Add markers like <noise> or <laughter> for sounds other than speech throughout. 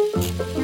Música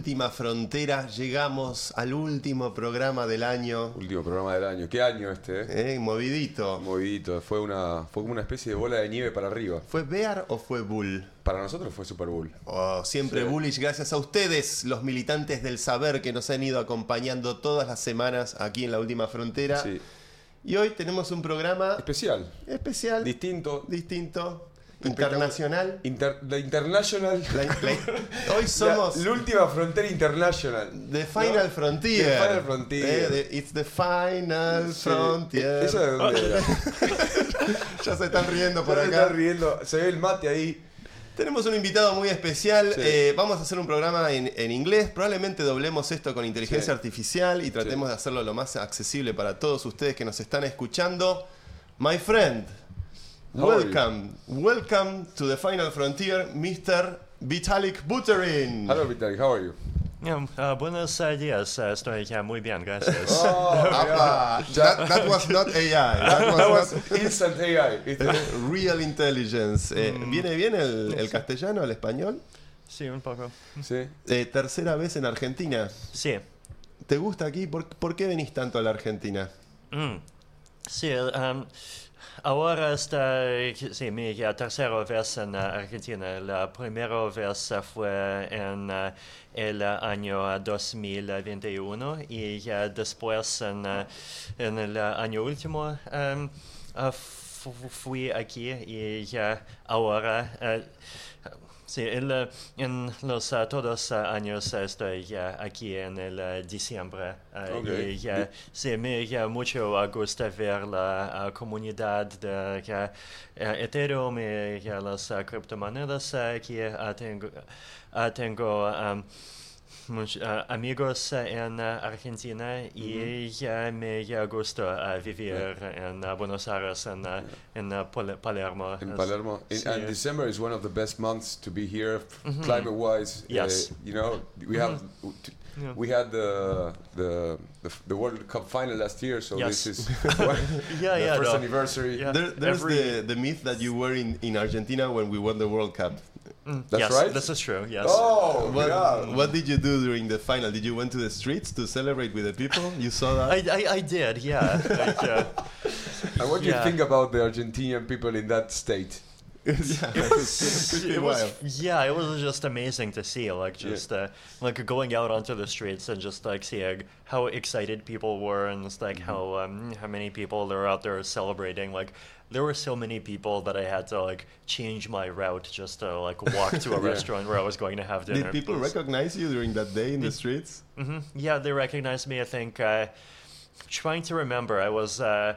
última frontera, llegamos al último programa del año. Último programa del año. ¿Qué año este? eh? Eh, movidito. Movidito. Fue una fue como una especie de bola de nieve para arriba. ¿Fue Bear o fue Bull? Para nosotros fue Super Bowl. Oh, siempre Sí. bullish, gracias a ustedes, los militantes del saber que nos han ido acompañando todas las semanas aquí en la última frontera. Sí. Y hoy tenemos un programa Especial. especial, Distinto. distinto, internacional. Inter- la International. La- la- hoy somos La, última frontera international. The Final ¿no? Frontier. The Final Frontier. Eh, the- it's the Final Sí. Frontier. ¿Esa de dónde era? <laughs> ya se están riendo por Por acá. acá riendo. Se ve el mate ahí. Tenemos un invitado muy especial. Sí. Eh, vamos a hacer un programa en, en inglés. Probablemente doblemos esto con inteligencia Sí. artificial y tratemos de hacerlo lo más accesible para todos ustedes que nos están escuchando. My friend? Welcome. Welcome to the final frontier, Mr. Vitalik Buterin. Hello, Vitaly. How are you? Yeah, uh, buenos días, uh, estoy uh, muy bien, gracias. Oh, <laughs> yeah. that, that was not AI. <laughs> That was, That not- was instant AI. <laughs> Real intelligence. Eh, Mm. ¿Viene bien el, el castellano, el español? Sí, un poco. sí. Eh, tercera vez en Argentina. Sí. ¿Te gusta aquí? ¿Por, por qué venís tanto a la Argentina? Mm. Sí, um, ahora está, sí, mi tercera vez en uh, Argentina. La primera vez fue en uh, el año uh, 2021 y uh, después en, el año último fu- fui aquí y uh, ahora... Sí, el, uh, en los uh, todos uh, años estoy uh, aquí en el diciembre uh, Ok. y sí, me mucho gusta ver la comunidad de Ethereum y las criptomonedas uh, tengo tengo um, amigos uh, en uh, Argentina y uh, me gusta uh, vivir en uh, Buenos Aires, en, uh, en uh, Pal- Palermo. In Palermo. In, sí. and December is one of the best months to be here, climate wise. Yes. you know, we have t- Yeah. we had the, the the the World Cup final last year, so Yes. this is <laughs> Yeah, the yeah, first no. anniversary. Yeah. There, there's every- the, the myth that you were in, in Argentina when we won the World Cup. Mm, That's yes, right? This is true. Yes. Oh, What, yeah. what did you do during the final? Did you went to the streets to celebrate with the people? You saw that? I, I did. Yeah. <laughs> like, uh, And what do you think about the Argentinian people in that state? <laughs> yeah, it was it was, yeah, it was just amazing to see, like just uh, like going out onto the streets and just like seeing how excited people were and just like how um, how many people are out there celebrating. Like there were so many people that I had to like change my route just to like walk to a <laughs> Yeah. restaurant where I was going to have dinner. Did people recognize you during that day in the streets? hmm Yeah, they recognized me. I think. Uh, trying to remember, I was uh,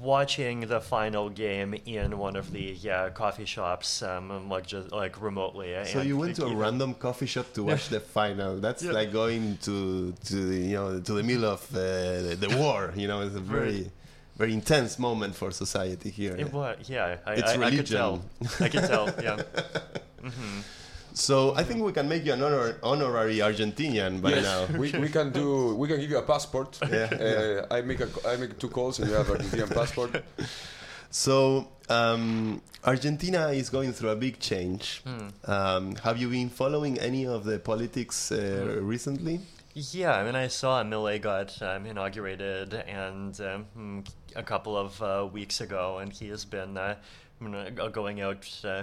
watching the final game in one of the uh, coffee shops, um, like just like remotely. So you went to a random coffee shop to watch the final. That's Yeah. like going to to the, you know to the middle of uh, the, the war. You know, it's a very very intense moment for society here. It was, yeah. I, It's I, I could tell. I could tell. <laughs> Yeah. hmm So I think we can make you an honor, honorary Argentinian by now. we, we can do we can give you a passport. <laughs> Yeah, Uh, I make a I make two calls and you have Argentinian passport. <laughs> So um, Argentina is going through a big change. Hmm. Um, have you been following any of the politics uh, Hmm. recently? Yeah, I mean, I saw Milei got um, inaugurated and um, hmm, a couple of uh, weeks ago, and he has been uh, go- going out uh,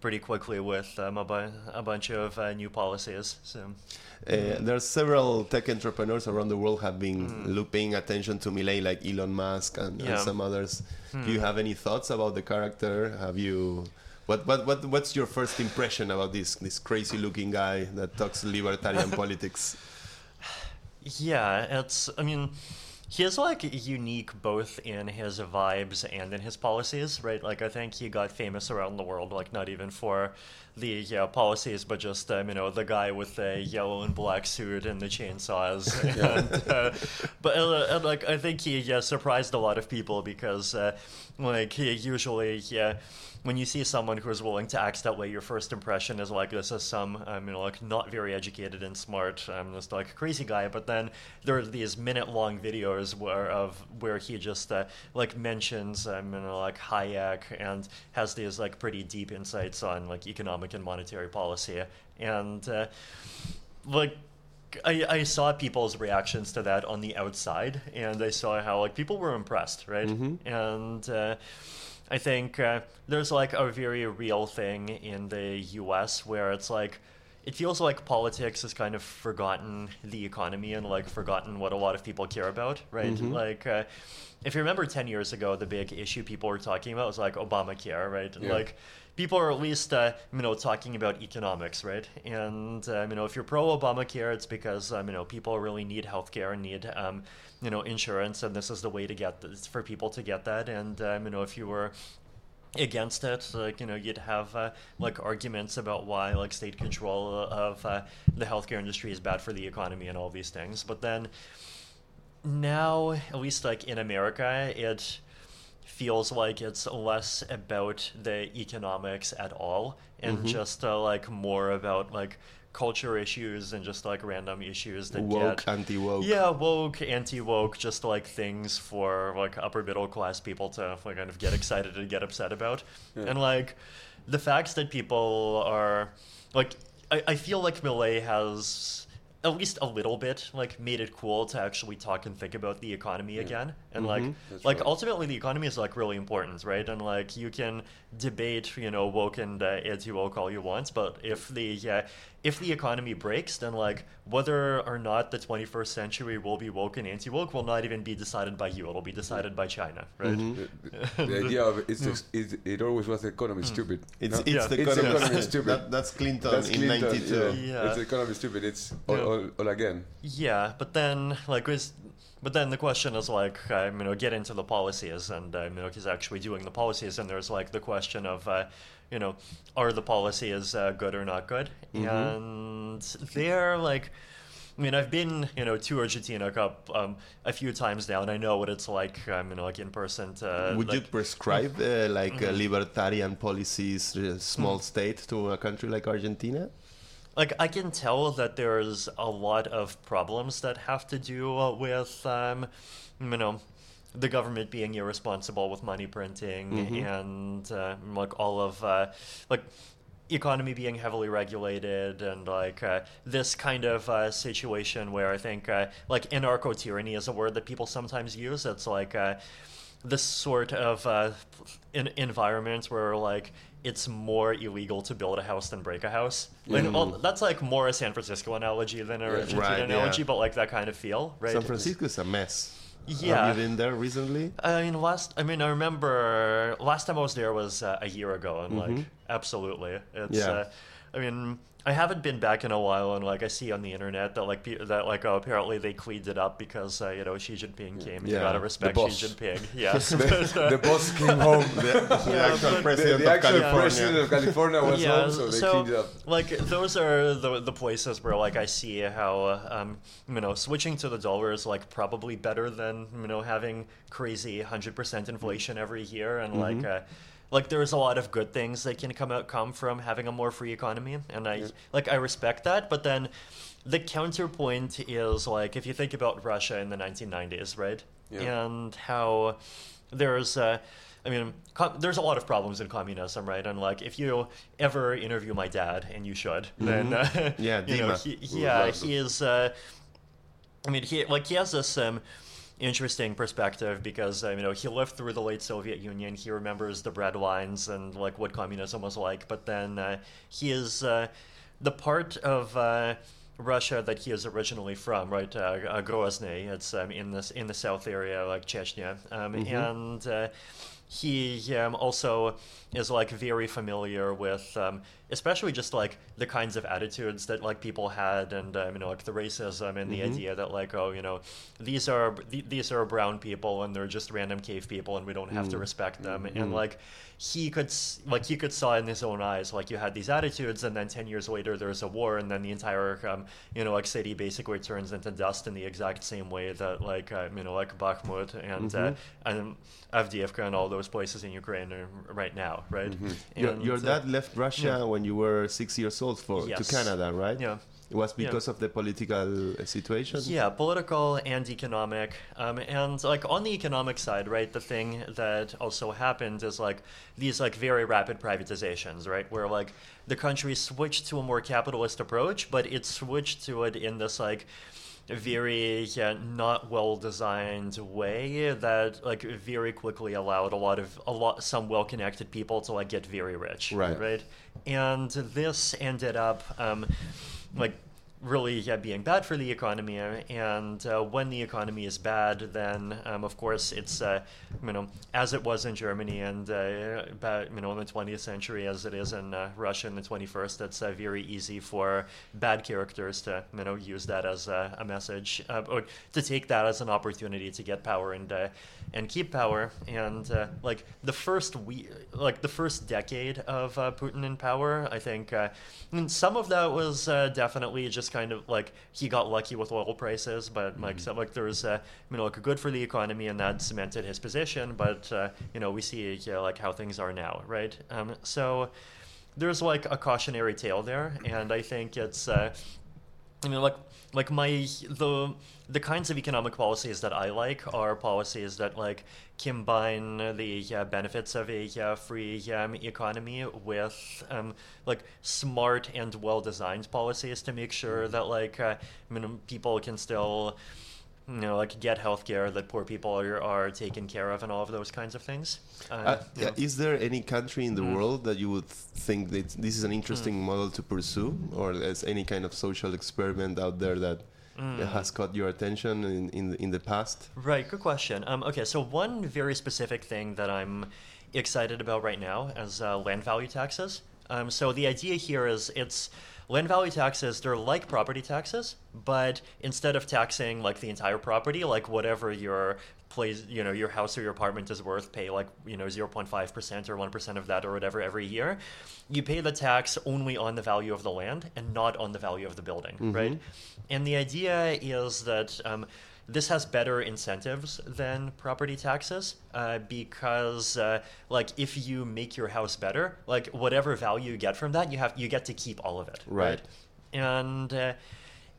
pretty quickly with um, a, bu- a bunch of uh, new policies. So Uh, there's several tech entrepreneurs around the world have been Mm. paying attention to Milei, like Elon Musk and, and some others. Do Hmm. you have any thoughts about the character? Have you? What, what, what, what's your first impression about this this crazy looking guy that talks libertarian <laughs> politics? Yeah, it's. I mean, he is like unique both in his vibes and in his policies, right? Like, I think he got famous around the world, like not even for the yeah, policies, but just um, you know the guy with the yellow and black suit and the chainsaws. <laughs> and, uh, but uh, and, like, I think he yeah, surprised a lot of people because uh, like he usually yeah when you see someone who's willing to act that way, your first impression is like this is some, um, you know, like not very educated and smart, I'm just like a crazy guy. But then there are these minute-long videos where of where he just uh, like mentions, um, you know, like Hayek and has these like pretty deep insights on like economic and monetary policy, and uh, like I, I saw people's reactions to that on the outside, and I saw how like people were impressed, right? And uh, I think uh, there's like a very real thing in the U.S. where it's like it feels like politics has kind of forgotten the economy and like forgotten what a lot of people care about, right? Like. Uh, if you remember 10 years ago, the big issue people were talking about was like Obamacare, right? And Yeah. like people are at least uh, you know talking about economics, right? And um, you know if you're pro Obamacare, it's because um, you know people really need healthcare and need um, you know insurance, and this is the way to get this, for people to get that. And um, you know if you were against it like you know you'd have uh, like arguments about why like state control of uh, the healthcare industry is bad for the economy and all these things but then now at least like in america it feels like it's less about the economics at all and just uh, like more about like culture issues and just like random issues that Woke, get anti woke. yeah, woke, anti-woke, just like things for like upper middle class people to like kind of get excited and get upset about. And like the facts that people are like I, I feel like Milei has at least a little bit like made it cool to actually talk and think about the economy again. And like That's like right. ultimately the economy is like really important, right? And like you can debate, you know, woke and uh, anti-woke all you want, but if the uh, if the economy breaks, then like whether or not the 21st century will be woke and anti-woke will not even be decided by you. It'll be decided by China, right? The, the, <laughs> the idea of it's, ex- it's it always was the economy stupid. It's, no? it's Yeah. the It's economy. economy stupid. That, that's Clinton That's in Clinton, 92. Yeah. Yeah. It's the economy stupid. It's all, Yeah. all, all again. Yeah, but then like was, but then the question is like um, you know get into the policies and um, you know he's actually doing the policies and there's like the question of uh, you know are the policies uh, good or not good and they're like. I mean, I've been, you know, to Argentina Cup um, a few times now, and I know what it's like, um, you know, like in person. To, Would you prescribe uh, like Mm-hmm. libertarian policies, uh, small state to a country like Argentina? like I can tell that there's a lot of problems that have to do uh, with um, you know the government being irresponsible with money printing and uh, like all of uh, like economy being heavily regulated and like uh, this kind of uh, situation where I think uh, like anarcho tyranny is a word that people sometimes use. It's like uh, this sort of uh, in- environment where like it's more illegal to build a house than break a house. Like, well, that's like more a San Francisco analogy than a Argentina Right, analogy, yeah. but like that kind of feel, right? San Francisco is a mess. Yeah. Have you been there recently? I mean, last. I mean, I remember last time I was there was uh, a year ago, and like, absolutely, it's. Yeah. Uh, I mean, I haven't been back in a while, and like I see on the internet that like pe- that like oh, apparently they cleaned it up because uh, you know Xi Jinping came. Yeah. You gotta respect Xi boss. Jinping. <laughs> Yes. the, the boss <laughs> came home. The, the actual but- The, president the of actual California. president of California was home, so they cleaned it up. like those are the the places where like I see how um you know switching to the dollar is like probably better than you know having crazy hundred percent inflation every year and like uh, like there's a lot of good things that can come out come from having a more free economy and I like I respect that but then the counterpoint is like if you think about Russia in the 1990s right Yeah. and how there's uh, I mean, com- there's a lot of problems in communism, right? And like, if you ever interview my dad, and you should, then uh, Yeah, <laughs> you know, he, yeah, he is. Uh, I mean, he like he has this um, interesting perspective because um, you know he lived through the late Soviet Union. He remembers the bread lines and like what communism was like. But then uh, he is uh, the part of uh, Russia that he is originally from, right? Uh, uh, Grozny. It's um, in this in the south area, like Chechnya, um, and. Uh, he um, also is like very familiar with um, especially just like the kinds of attitudes that like people had and um, you know like the racism and the idea that like oh you know these are th- these are brown people and they're just random cave people and we don't have to respect them. And like he could s- like he could saw in his own eyes like you had these attitudes and then 10 years later there's a war and then the entire um, you know like city basically turns into dust in the exact same way that like uh, you know like Bakhmut and uh, and Avdiivka and all those places in Ukraine are right now right? Your, And, your uh, dad left Russia when you were six years old for to Canada, right? Yeah. It was because of the political uh, situation. Yeah, political and economic. Um, and like on the economic side, right, the thing that also happened is like these like very rapid privatizations, right, where like the country switched to a more capitalist approach, but it switched to it in this like very yeah, not well designed way that like very quickly allowed a lot of a lot some well connected people to like get very rich Right. right and this ended up um, like really yeah, being bad for the economy and uh, when the economy is bad then um, of course it's uh, you know as it was in Germany and uh, about, you know in the 20th century as it is in uh, Russia in the 21st it's uh, very easy for bad characters to you know use that as a, a message uh, or to take that as an opportunity to get power and uh, and keep power. And uh, like the first we like the first decade of uh, Putin in power I think uh, and some of that was uh, definitely just kind of like he got lucky with oil prices but like some like there's uh, you know like good for the economy and that cemented his position but uh, you know we see uh, like how things are now right? Um, so there's like a cautionary tale there and I think it's uh, I mean, like, like my the the kinds of economic policies that I like are policies that like combine the uh, benefits of a uh, free um, economy with um, like smart and well designed policies to make sure that like uh, I mean, people can still you know like get health care that poor people are, are taken care of and all of those kinds of things. Uh, Uh, know. Is there any country in the Mm. world that you would think that this is an interesting model to pursue, or is any kind of social experiment out there that Mm. has caught your attention in in the, in the past? Right, good question. Um, okay, so one very specific thing that I'm excited about right now is uh, land value taxes. Um, so the idea here is it's land value taxes. They're like property taxes, but instead of taxing like the entire property, like whatever your place, you know, your house or your apartment is worth, pay like you know 0.5 percent or one percent of that or whatever every year. You pay the tax only on the value of the land and not on the value of the building, right? And the idea is that. Um, this has better incentives than property taxes uh, because uh, like if you make your house better like whatever value you get from that you have you get to keep all of it Right. and uh,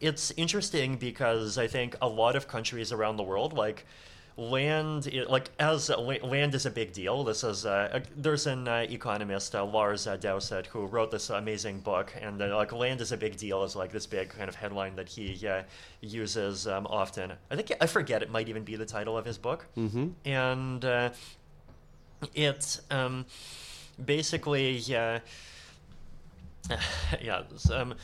it's interesting because i think a lot of countries around the world like land like as land is a big deal. This is uh, there's an uh, economist uh, lars uh, Doucet who wrote this amazing book and uh, like land is a big deal is like this big kind of headline that he uh, uses um, often. I think i forget it might even be the title of his book. Mm-hmm. and uh, it um, basically uh, yeah, <sighs> um,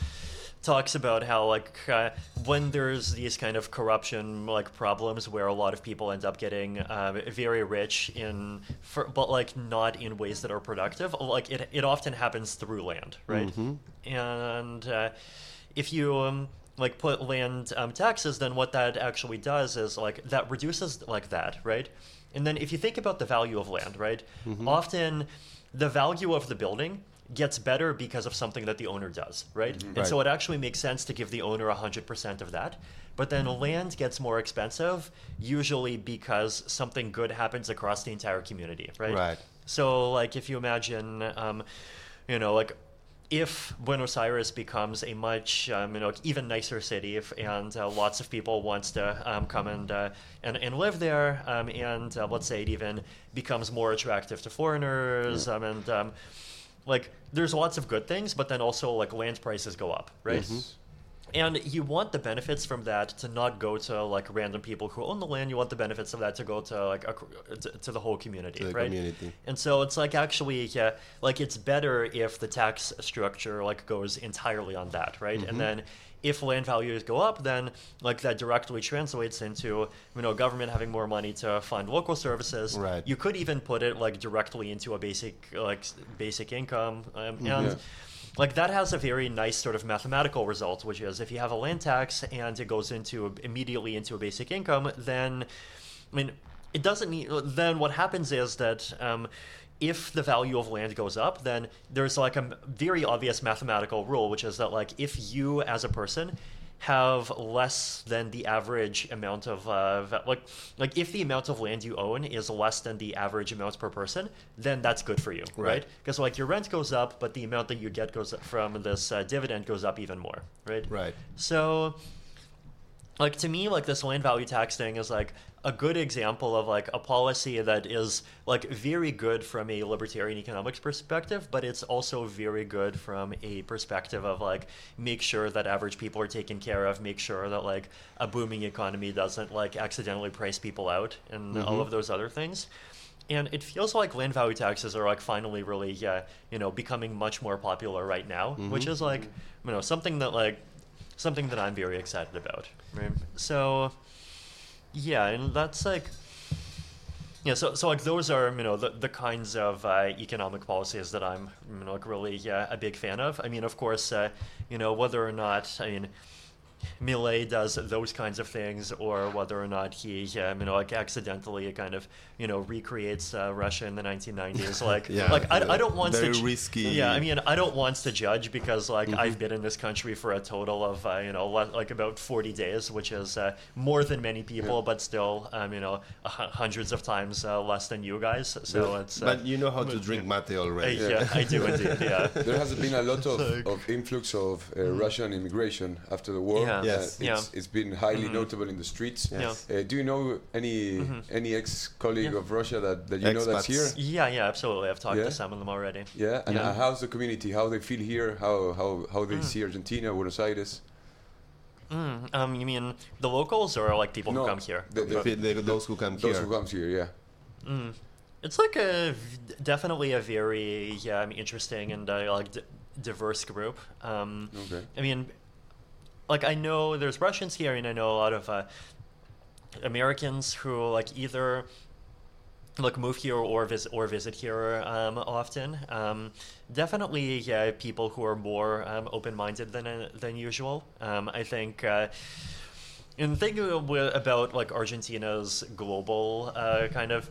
talks about how like uh, when there's these kind of corruption like problems where a lot of people end up getting um, very rich in, for, but like not in ways that are productive. Like it, it often happens through land, right? And uh, if you um, like put land um, taxes, then what that actually does is like that reduces like that, right? And then if you think about the value of land, right? Often the value of the building gets better because of something that the owner does, right? And so it actually makes sense to give the owner 100% of that. But then land gets more expensive, usually because something good happens across the entire community, right? Right. So, like, if you imagine, um, you know, like, if Buenos Aires becomes a much, um, you know, even nicer city, if, and uh, lots of people wants to um, come and, uh, and and live there, um, and uh, let's say it even becomes more attractive to foreigners, um, and um, like there's lots of good things, but then also like land prices go up, right? and you want the benefits from that to not go to like random people who own the land. You want the benefits of that to go to like a, to, to the whole community, the right? community. And so it's like actually, yeah, like it's better if the tax structure like goes entirely on that, right? Mm-hmm. And then if land values go up, then like that directly translates into you know government having more money to fund local services. Right. You could even put it like directly into a basic like basic income, um, Mm-hmm. and Yeah. like that has a very nice sort of mathematical result, which is if you have a land tax and it goes into immediately into a basic income, then I mean it doesn't need. Then what happens is that. Um, if the value of land goes up, then there's like a very obvious mathematical rule, which is that like if you as a person have less than the average amount of uh, like like if the amount of land you own is less than the average amount per person, then that's good for you, Right. right? Because like your rent goes up, but the amount that you get goes from this uh, dividend goes up even more, right? Right. So, like to me, like this land value tax thing is like a good example of like a policy that is like very good from a libertarian economics perspective, but it's also very good from a perspective of like make sure that average people are taken care of, make sure that like a booming economy doesn't like accidentally price people out and all mm-hmm. of those other things. And it feels like land value taxes are like finally really, yeah, you know, becoming much more popular right now, which mm-hmm. is like, you know, something that like something that I'm very excited about. Right. So, yeah, and that's like, yeah. So, so like those are you know the, the kinds of uh, economic policies that I'm you know like really yeah, a big fan of. I mean, of course, uh, you know whether or not I mean. Milei does those kinds of things, or whether or not he, um, you know, like accidentally kind of, you know, recreates uh, Russia in the 1990s. <laughs> Like, Yeah, like I. I don't want Very to. ju- risky. Yeah, I mean, I don't want to judge because like I've been in this country for a total of uh, you know like about 40 days, which is uh, more than many people, but still, um, you know, a hundreds of times uh, less than you guys. So it's. Uh, But you know how to drink mate I, already. yeah, I do indeed. Yeah. <laughs> There has been a lot of, <laughs> Like- of influx of uh, Russian immigration after the war. Yeah. Yes. Yeah. it's, it's been highly notable in the streets. Yes. Uh, do you know any any ex colleague Yeah. of Russia that, that you know that's here? Yeah, yeah, absolutely. I've talked Yeah? to some of them already. Yeah, and Yeah. uh, how's the community? How they feel here? How how how they see Argentina, Buenos Aires? Mm, um, you mean the locals or like people No, who come here? the- the- The- the- those who come Those here. Those who comes here, yeah. Mm. It's like a v- definitely a very yeah, I mean, interesting and uh, like d- diverse group. Um, Okay. I mean, like I know there's Russians here, and I know a lot of uh, Americans who like either like move here or visit or visit here um, often. Um, definitely, yeah, people who are more um, open-minded than uh, than usual. Um, I think. Uh, and the thing about like Argentina's global uh, kind of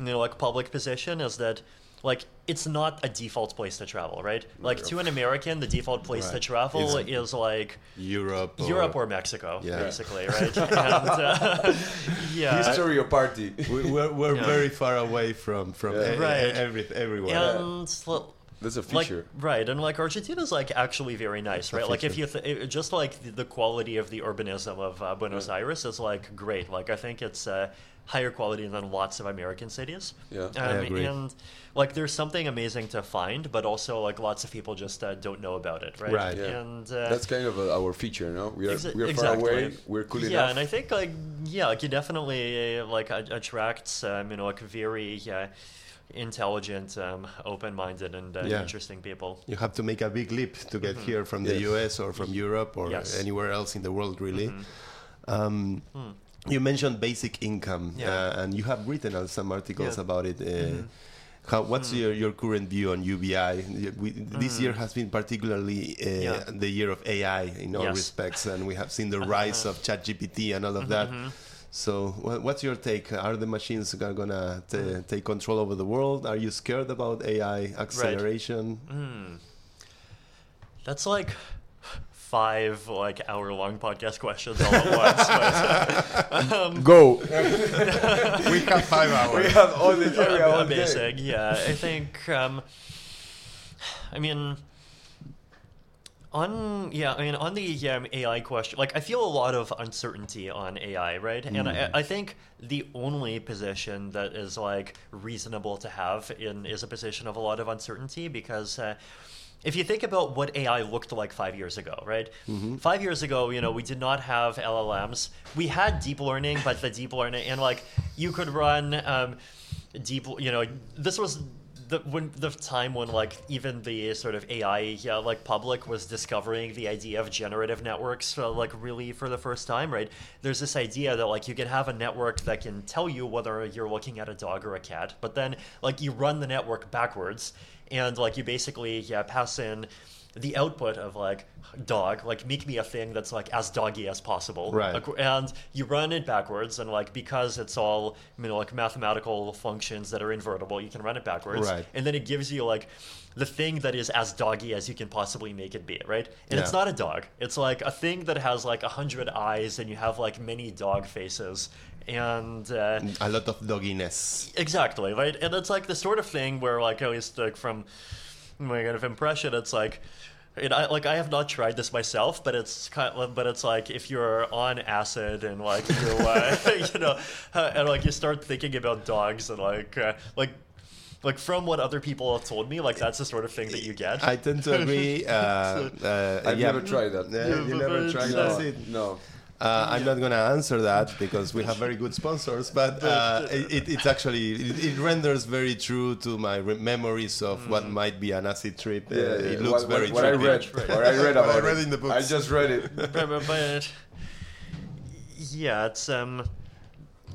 you know like public position is that like it's not a default place to travel, right? Like to an American, the default place to travel It's- is like Europe. Europe or Mexico, Yeah. basically, right? <laughs> and, uh, <laughs> yeah, History or party? we, we're we're Yeah. very far away from from Yeah. Right. every, everywhere. and l- That's a like feature. right and like argentina's like actually very nice right like if you th- it, just like the, the quality of the urbanism of uh, buenos aires is like great like i think it's uh, higher quality than lots of american cities Yeah. um, I agree. and like there's something amazing to find but also like lots of people just uh, don't know about it right Right. Yeah. and uh, That's kind of uh, our feature, no? We are Exa- we are far exactly. away. We're cool yeah, enough. and I think like yeah, like you definitely uh, like attracts um, you know like very uh, intelligent, um, open-minded, and uh, Yeah. interesting people. You have to make a big leap to get here from the US or from Europe or Yes. anywhere else in the world, really. Um, You mentioned basic income, Yeah. uh, and you have written uh, some articles Yeah. about it. Uh, How, what's your, your current view on UBI? We, this year has been particularly uh, Yeah. the year of AI in all Yes. respects, and we have seen the <laughs> rise of ChatGPT and all of that. So, what's your take? Are the machines go- gonna t- take control over the world? Are you scared about AI acceleration? Mm. That's like five like hour long podcast questions all at once. But, <laughs> um, Go. <laughs> we have five hours. we have all the time. <laughs> yeah, day. Yeah, I think. Um, I mean, on yeah, I mean on the um, AI question, like I feel a lot of uncertainty on AI, right? And I, I think the only position that is like reasonable to have in is a position of a lot of uncertainty because. Uh, if you think about what AI looked like five years ago, right? Mm-hmm. Five years ago, you know, we did not have LLMs. We had deep learning, but the deep learning, and like you could run um, deep, you know, this was the when the time when like even the sort of AI yeah, like public was discovering the idea of generative networks uh, like really for the first time, right? There's this idea that like you can have a network that can tell you whether you're looking at a dog or a cat, but then like you run the network backwards and like you basically yeah pass in the output of like dog like make me a thing that's like as doggy as possible Right. And you run it backwards and like because it's all you know like mathematical functions that are invertible you can run it backwards Right. and then it gives you like the thing that is as doggy as you can possibly make it be right and it's not a dog it's like a thing that has like a hundred eyes and you have like many dog faces and uh, A lot of dogginess. Exactly, right? And it's like the sort of thing where, like, at least like from my kind of impression, it's like, it, I, like I have not tried this myself, but it's kind of, but it's like if you're on acid and like you, uh, <laughs> you know, uh, <laughs> and like you start thinking about dogs and like, uh, like, like from what other people have told me, like that's the sort of thing that you get. I tend to agree. Uh, <laughs> uh, I've yeah. never tried that. Yeah, Yeah, you never tried that. it. No. Uh, I'm not going to answer that because we have very good sponsors, but <laughs> uh, it, it's actually it, it renders very true to my re- memories of what might be an acid trip. Uh, Yeah, yeah. it looks what, very what, what I trippy. read. What I read <laughs> What I about read it. in the books. I just read it. <laughs> yeah, it's um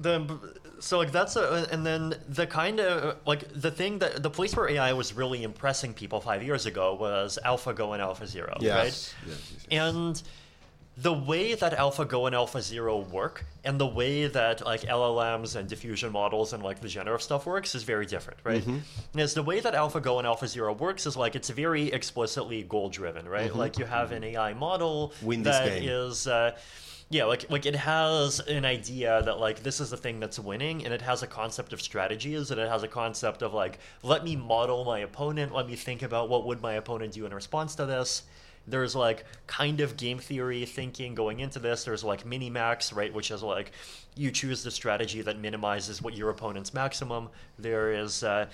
the so like that's a and then the kind of like the thing that the place where AI was really impressing people five years ago was AlphaGo and AlphaZero, Yes. right? Yes, yes, yes. And the way that AlphaGo and AlphaZero work and the way that like LLMs and diffusion models and like the generative stuff works is very different, right? Mm-hmm. Is the way that AlphaGo and AlphaZero works is like it's very explicitly goal driven, right? Like you have an AI model Mm-hmm. Win that is uh, yeah, like like it has an idea that like this is the thing that's winning, and it has a concept of strategies, and it has a concept of like let me model my opponent, let me think about what would my opponent do in response to this. There's like kind of game theory thinking going into this. There's like minimax, right, which is like you choose the strategy that minimizes what your opponent's maximum. There is uh,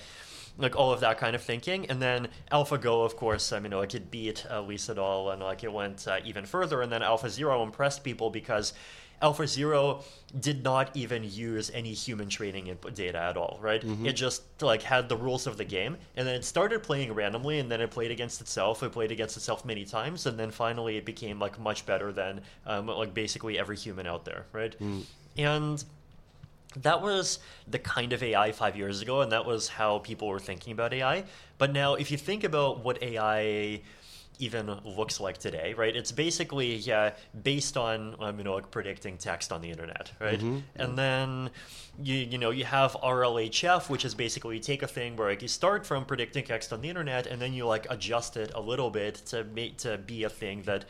like all of that kind of thinking, and then AlphaGo, of course, I mean, like it beat uh, Lee Sedol, and like it went uh, even further, and then AlphaZero impressed people because AlphaZero did not even use any human training input data at all, right? It just like had the rules of the game, and then it started playing randomly, and then it played against itself. It played against itself many times, and then finally it became like much better than um, like basically every human out there, right? And that was the kind of AI five years ago, and that was how people were thinking about AI. But now, if you think about what AI even looks like today, right? It's basically yeah, based on um, you know like predicting text on the internet, right? And then you you know you have RLHF, which is basically you take a thing where like you start from predicting text on the internet, and then you like adjust it a little bit to make to be a thing that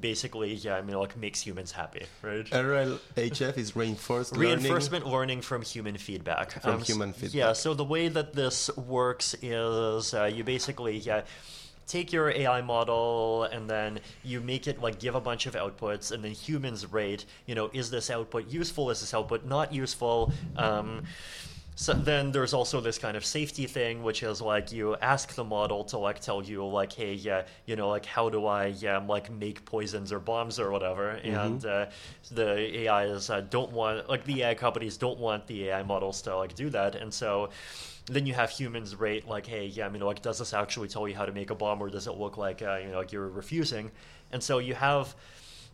basically yeah, I mean like makes humans happy, right? RLHF is reinforced. Reinforcement learning from human feedback. Um, From s- human feedback Yeah, so the way that this works is uh, you basically yeah, take your AI model and then you make it like give a bunch of outputs and then humans rate, you know, is this output useful? Is this output not useful? Um, so then there's also this kind of safety thing, which is like you ask the model to like tell you like, hey, yeah, you know, like how do I yeah like make poisons or bombs or whatever, and uh, the AIs uh, don't want like the AI companies don't want the AI models to like do that, and so then you have humans rate like, hey, yeah, I mean, like, does this actually tell you how to make a bomb, or does it look like uh, you know like you're refusing? And so you have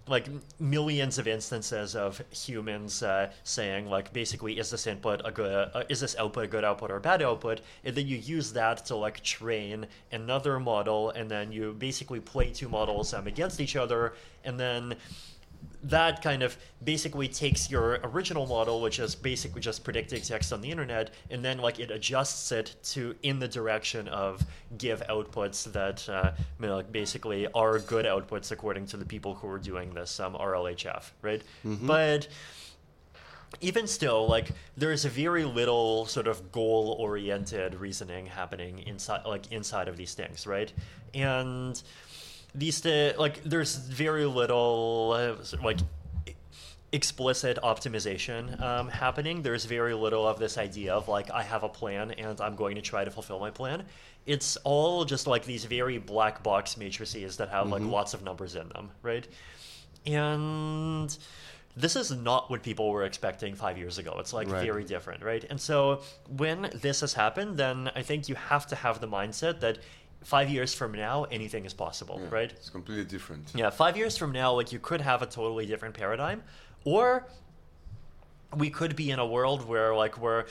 like millions of instances of humans uh, saying like basically is this input a good uh, is this output a good output or a bad output and then you use that to like train another model and then you basically play two models um, against each other and then that kind of basically takes your original model, which is basically just predicting text on the internet, and then like it adjusts it to in the direction of give outputs that uh, you know, like basically are good outputs according to the people who are doing this um, RLHF, right? But even still, like there's a very little sort of goal-oriented reasoning happening inside, like inside of these things, right? And these, th- like, there's very little, uh, like, explicit optimization um, happening. There's very little of this idea of like I have a plan and I'm going to try to fulfill my plan. It's all just like these very black box matrices that have like lots of numbers in them, right? And this is not what people were expecting five years ago. It's like Right. very different, right? And so when this has happened, then I think you have to have the mindset that five years from now, anything is possible, Yeah, right? It's completely different. Yeah, five years from now, like you could have a totally different paradigm, or we could be in a world where like we're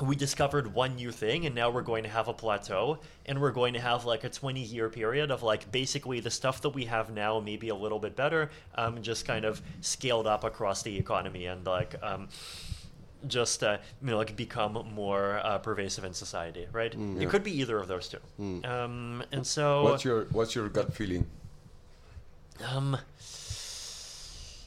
we discovered one new thing and now we're going to have a plateau and we're going to have like a 20 year period of like basically the stuff that we have now maybe a little bit better um, just kind of scaled up across the economy and like um, just uh, you know like become more uh, pervasive in society right? Yeah. it could be either of those two. Um, and so What's your What's your gut feeling? Um,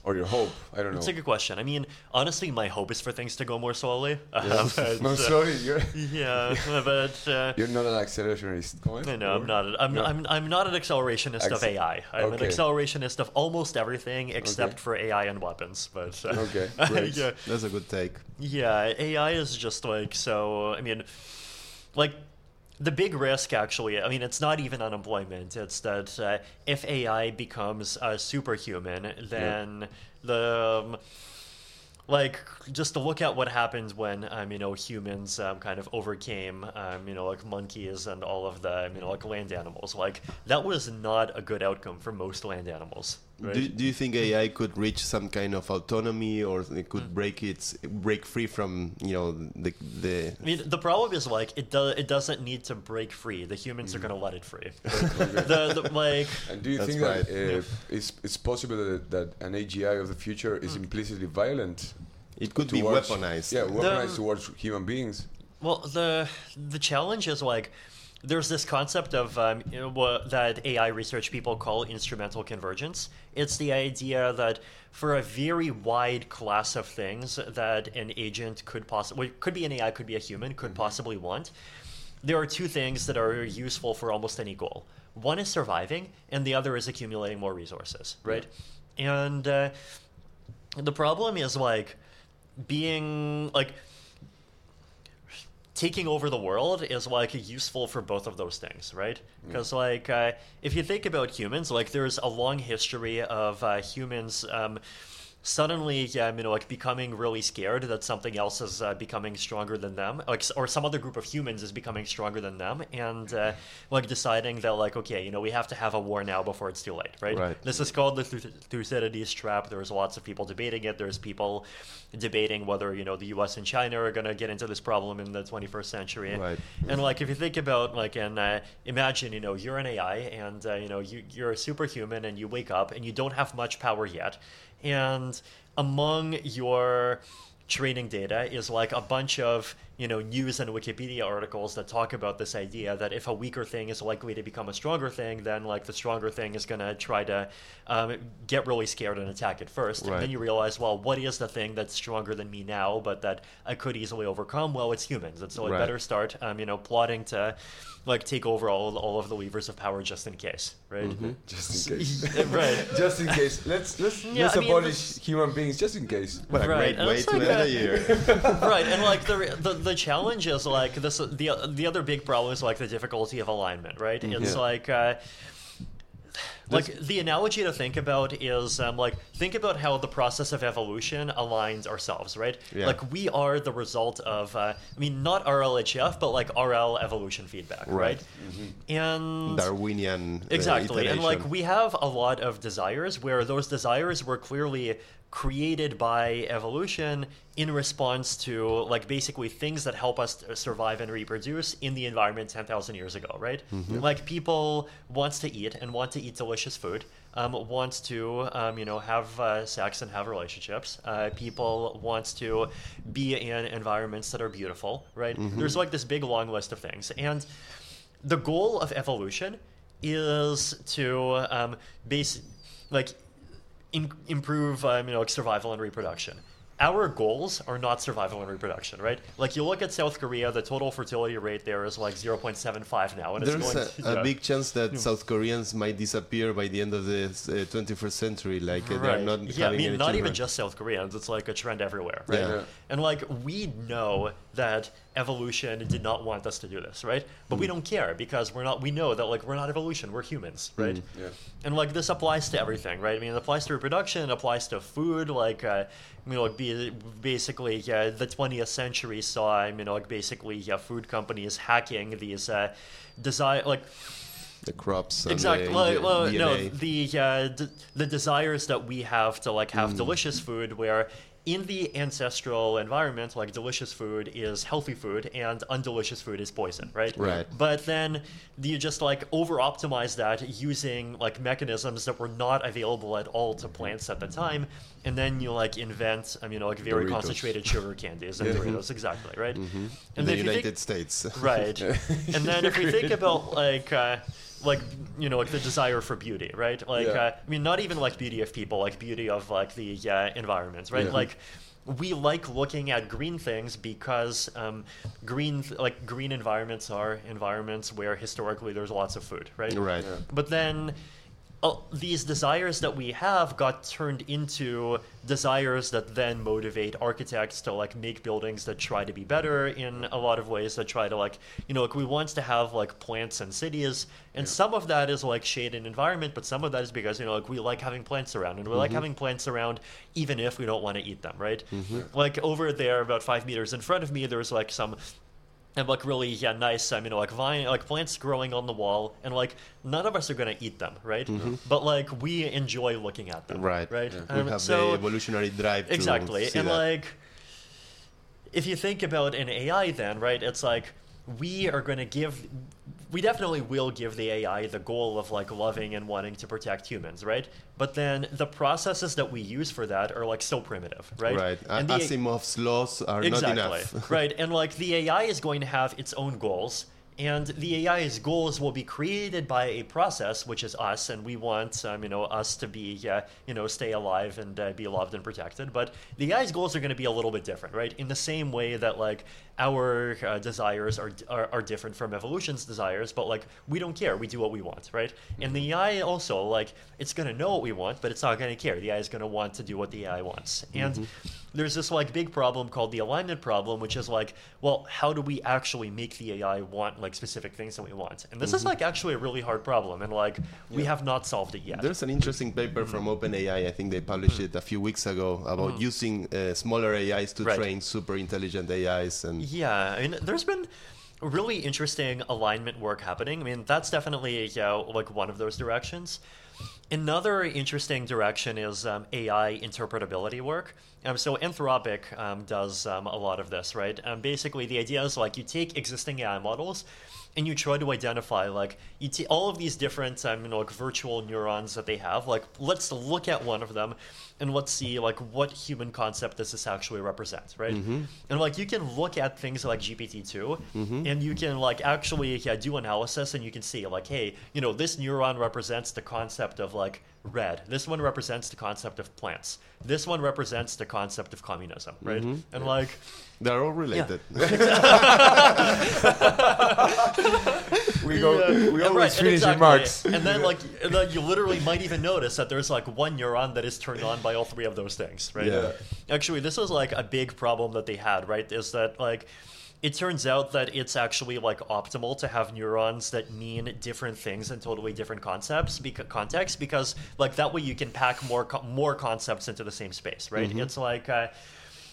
or your hope? I don't know. It's a good question. I mean, honestly, my hope is for things to go more slowly. <laughs> <laughs> Uh, but, no, sorry, you're <laughs> Yeah, but uh, you're not an accelerationist. Come no, no, I'm not. a- I'm, No. I'm, I'm not an accelerationist of Acce- AI. I'm Okay. an accelerationist of almost everything except Okay. for AI and weapons. But uh, Okay, great. yeah, That's a good take. yeah, AI is just like so. I mean, like the big risk actually. I mean, it's not even unemployment. It's that uh, if AI becomes uh, superhuman, then the um, like just to look at what happened when um, you know humans um, kind of overcame um, you know like monkeys and all of the you know like land animals like that was not a good outcome for most land animals right? Do, do you think AI could reach some kind of autonomy, or it could Hmm. break its break free from you know the the? I mean, the problem is like it does. It doesn't need to break free. The humans are gonna let it free. <laughs> the, the like And do you think right. that uh, it's, it's possible that, that an AGI of the future is Hmm. implicitly violent? It could be weaponized. Yeah, weaponized The- towards human beings. Well, the the challenge is like there's this concept of um, what, that AI research people call instrumental convergence. It's the idea that for a very wide class of things that an agent could possibly could be an AI, could be a human, could possibly want. There are two things that are useful for almost any goal. One is surviving, and the other is accumulating more resources, right? And uh, the problem is like being like taking over the world is like useful for both of those things, right? Because like uh, if you think about humans, like there's a long history of uh, humans. Um, Suddenly, yeah, you know, like becoming really scared that something else is uh, becoming stronger than them, like, or some other group of humans is becoming stronger than them, and uh, like deciding that, like, okay, you know, we have to have a war now before it's too late, right? Right. This is called the Thucydides trap. There's lots of people debating it. There's people debating whether you know the U.S. and China are going to get into this problem in the 21st century. Right. And like if you think about like and uh, imagine you know you're an AI and uh, you know you you're a superhuman and you wake up and you don't have much power yet, and among your training data is like a bunch of you know news and Wikipedia articles that talk about this idea that if a weaker thing is likely to become a stronger thing, then like the stronger thing is gonna try to um, get really scared and attack it first. And then you realize, well, what is the thing that's stronger than me now, but that I could easily overcome? Well, it's humans, and so I Right. better start, um, you know, plotting to like take over all all of the levers of power just in case, right? Mm-hmm. <laughs> Just in case. <laughs> right. <laughs> just in case. Let's let's Yeah, let's I abolish this- human beings just in case. What a Right, great and way to end a- a year. right, and like the, the the challenge is like this. The the other big problem is like the difficulty of alignment, right? It's Yeah. like. Uh, like the analogy to think about is um, like think about how the process of evolution aligns ourselves, right? Yeah. Like we are the result of, uh, I mean, not RLHF, but like RL evolution feedback, Right. right? And Darwinian. uh, Exactly. And like we have a lot of desires where those desires were clearly created by evolution in response to like basically things that help us survive and reproduce in the environment 10,000 years ago, right? Like people wants to eat and want to eat delicious food. Um, wants to um, you know have uh, sex and have relationships. Uh, people wants to be in environments that are beautiful, right? There's like this big long list of things, and the goal of evolution is to um, base like in, improve um, you know like survival and reproduction our goals are not survival and reproduction, right? Like you look at South Korea, the total fertility rate there is like 0.75 now, and it's There's going a, to, a yeah. big chance that South Koreans might disappear by the end of the uh, 21st century. Like uh, they're not yeah, I having mean, any not even just South Koreans. It's like a trend everywhere, right? Yeah. Yeah. And like we know that evolution did not want us to do this, right? But we don't care because we're not. We know that like we're not evolution. We're humans, right? Yeah. And like this applies to everything, right? I mean, it applies to reproduction, it applies to food. Like, uh, you know, like be, basically, yeah, the 20th century saw, you know, like basically, yeah, food companies hacking these uh, desire, like the crops. exactly. the Well, no, the uh, d- the desires that we have to like Mm. have delicious food, where in the ancestral environment, like delicious food is healthy food, and undelicious food is poison, right? Right. But then you just like over optimize that using like mechanisms that were not available at all to plants at the time, and then you like invent, I mean, like very Doritos. concentrated sugar candies and Doritos, exactly, right? in And the if you think- United States. Right. <laughs> and then if we think about like uh, like you know like the desire for beauty, right? Like Yeah. uh, I mean not even like beauty of people, like beauty of like the uh, environment, right? Yeah. Like we like looking at green things because um, green like green environments are environments where historically there's lots of food, right? Right. Yeah. But then uh, these desires that we have got turned into desires that then motivate architects to like make buildings that try to be better in a lot of ways that try to like you know like we want to have like plants and cities and some of that is like shade and environment but some of that is because you know like we like having plants around and we like having plants around even if we don't want to eat them right? Like over there about five meters in front of me there's like some and like really yeah nice I mean like vine like plants growing on the wall and like none of us are gonna eat them right? But like we enjoy looking at them Right. right? We Um, have so the evolutionary drive to exactly. see and that. like if you think about an AI then right it's like we are going to give we definitely will give the AI the goal of like loving and wanting to protect humans right but then the processes that we use for that are like so primitive right Right. And the- Asimov's laws are not enough. <laughs> right. And like the AI is going to have its own goals. And the AI's goals will be created by a process, which is us, and we want, um, you know, us to be, uh, you know, stay alive and uh, be loved and protected. But the AI's goals are going to be a little bit different, right? In the same way that like our uh, desires are, are are different from evolution's desires, but like we don't care, we do what we want, right? And the mm-hmm. AI also like it's going to know what we want, but it's not going to care. The AI is going to want to do what the AI wants, and mm-hmm. there's this like big problem called the alignment problem, which is like, well, how do we actually make the AI want like specific things that we want? And this is mm-hmm. like actually a really hard problem, and like we have not solved it yet. There's an interesting paper from OpenAI. I think they published mm. it a few weeks ago about using uh, smaller AIs to Right. train super intelligent AIs. And Yeah, I mean, there's been really interesting alignment work happening. I mean, that's definitely yeah, like one of those directions. Another interesting direction is um, AI interpretability work. Um, so Anthropic um, does um, a lot of this, right? Um, basically, the idea is like you take existing AI models and you try to identify like you t- all of these different um, you know, like virtual neurons that they have. Like, let's look at one of them and let's see like what human concept does this actually represent, right? Mm-hmm. And like you can look at things like GPT 2 mm-hmm. and you can like actually yeah, do analysis and you can see like, hey, you know, this neuron represents the concept of like red. This one represents the concept of plants. This one represents the concept of communism, right? Mm-hmm. And like they're all related. <laughs> <laughs> We go. We Yeah, always right, finish exactly. remarks. And then like you literally might even notice that there's like one neuron that is turned on by all three of those things, right? Yeah. Actually, this was like a big problem that they had, right? Is that like it turns out that it's actually like optimal to have neurons that mean different things in totally different concepts because contexts because like that way you can pack more co- more concepts into the same space, right? It's like uh,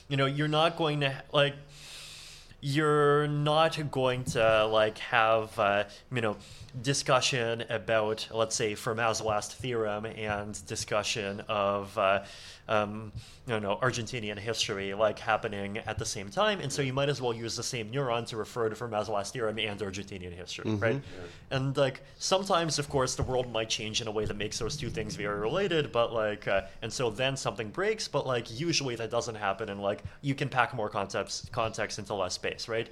you know, you're not going to like you're not going to like have uh, you know discussion about let's say Fermat's last theorem and discussion of uh, um, you know Argentinian history like happening at the same time, and so you might as well use the same neuron to refer to Fermat's last theorem and Argentinian history, right? And like sometimes, of course, the world might change in a way that makes those two things very related, but like uh, and so then something breaks, but like usually that doesn't happen, and like you can pack more concepts context into less space, right?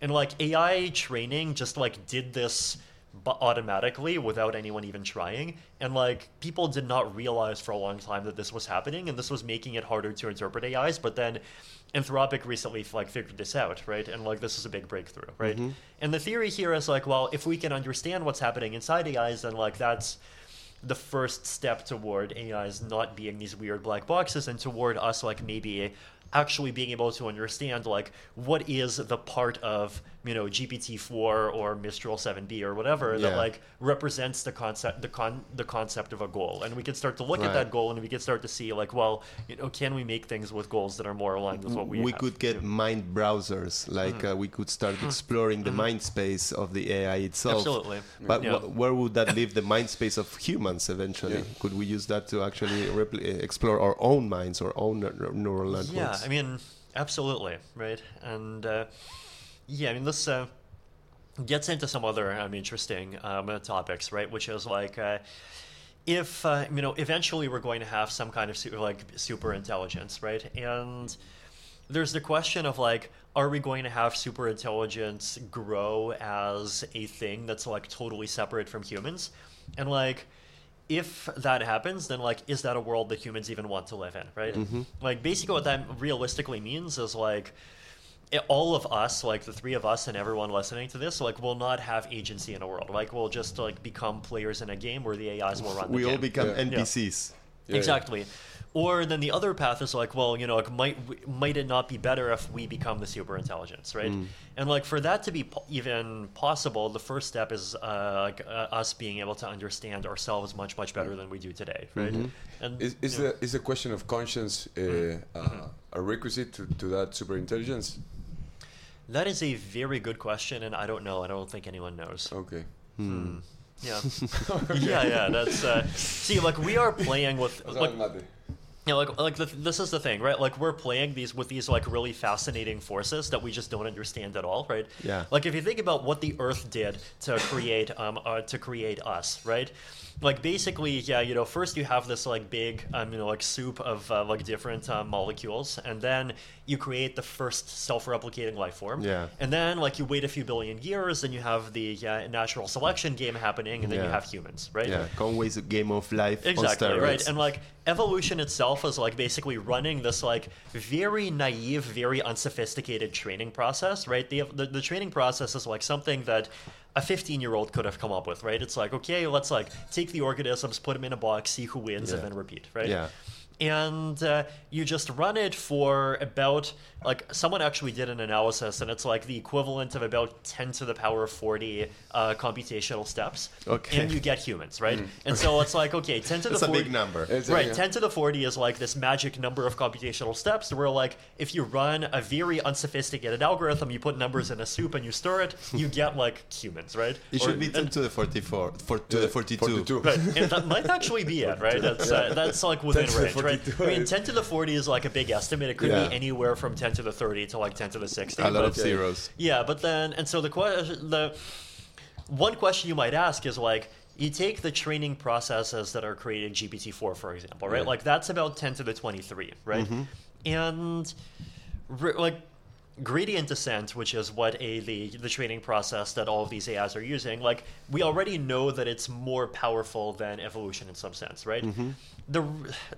And like AI training just like did this but automatically without anyone even trying. And like people did not realize for a long time that this was happening and this was making it harder to interpret ais but then anthropic recently like figured this out right? And like this is a big breakthrough right? Mm-hmm. And the theory here is like well if we can understand what's happening inside ais then like that's the first step toward AIs not being these weird black boxes and toward us like maybe actually being able to understand like what is the part of you know GPT-4 or Mistral 7b or whatever Yeah. that like represents the concept the con the concept of a goal and we can start to look at that goal and we can start to see like well you know can we make things with goals that are more aligned with what we we have? could get mind browsers like Mm. uh, we could start exploring the mind space of the ai itself Absolutely. but Yeah. wh- where would that leave the mind space of humans eventually Yeah. could we use that to actually repli- explore our own minds our own neur- neural networks Yeah, I mean, absolutely, right? And uh, yeah, I mean, this uh, gets into some other um, interesting um, uh, topics, right? Which is like, uh, if uh, you know, eventually we're going to have some kind of su- like super intelligence, right? And there's the question of like, are we going to have super intelligence grow as a thing that's like totally separate from humans? And like, if that happens, then like, is that a world that humans even want to live in, right? Like, basically, what that realistically means is like, it, all of us, like the three of us and everyone listening to this, like, will not have agency in a world. Like, we'll just like become players in a game where the AIs will run. The we all game. become Yeah. npcs Yeah, exactly. Or then the other path is like, well, you know, like might might it not be better if we become the super intelligence, right? Mm. And like for that to be po- even possible, the first step is uh, like uh, us being able to understand ourselves much much better than we do today, right? Mm-hmm. And Is, is, you know, the, is the question of conscience uh, uh, a requisite to, to that super intelligence? That is a very good question, and I don't know. I don't think anyone knows. Okay. Hmm. Yeah, <laughs> <laughs> yeah, yeah. That's uh, see, like we are playing with <laughs> like Yeah, like like the, this is the thing, right? Like we're playing these with these like really fascinating forces that we just don't understand at all, right? Yeah. Like if you think about what the Earth did to create um uh, to create us, right? Like basically, yeah, you know, first you have this like big um you know like soup of uh, like different uh, molecules, and then you create the first self-replicating life form. Yeah. And then like you wait a few billion years, and you have the uh, natural selection game happening, and then you have humans, right? yeah conway's a game of life Exactly right, and like evolution itself is like basically running this like very naive, very unsophisticated training process, right? The the, the training process is like something that a 15 year old could have come up with, right? It's like okay, let's like take the organisms, put them in a box, see who wins, and then repeat, right? Yeah. And uh, you just run it for about like someone actually did an analysis, and it's like the equivalent of about 10 to the power of 40 uh, computational steps, Okay. and you get humans, right? And so it's like okay, 10 to that's the a 40, big number It's a- Right, yeah. 10 to the 40 is like this magic number of computational steps where, like, if you run a very unsophisticated algorithm, you put numbers in a soup and you stir it, you get, like, humans, right? it Or- should be 10 and- to the 44 for, to Yeah, the 42, 42. Right, and that might actually be it, right? <laughs> That's uh, that's like within 10 to the range, right? I mean, 10 to the 40 is like a big estimate. It could Yeah. be anywhere from 10 to the 30 to like 10 to the 60. a lot but- of zeros yeah, but then, and so the question, the one question you might ask is like, you take the training processes that are creating GPT-4, for example, right? Like that's about 10 to the 23, right? Mm-hmm. And re- like gradient descent, which is what a the the training process that all of these AIs are using, like we already know that it's more powerful than evolution in some sense, right? Mm-hmm. The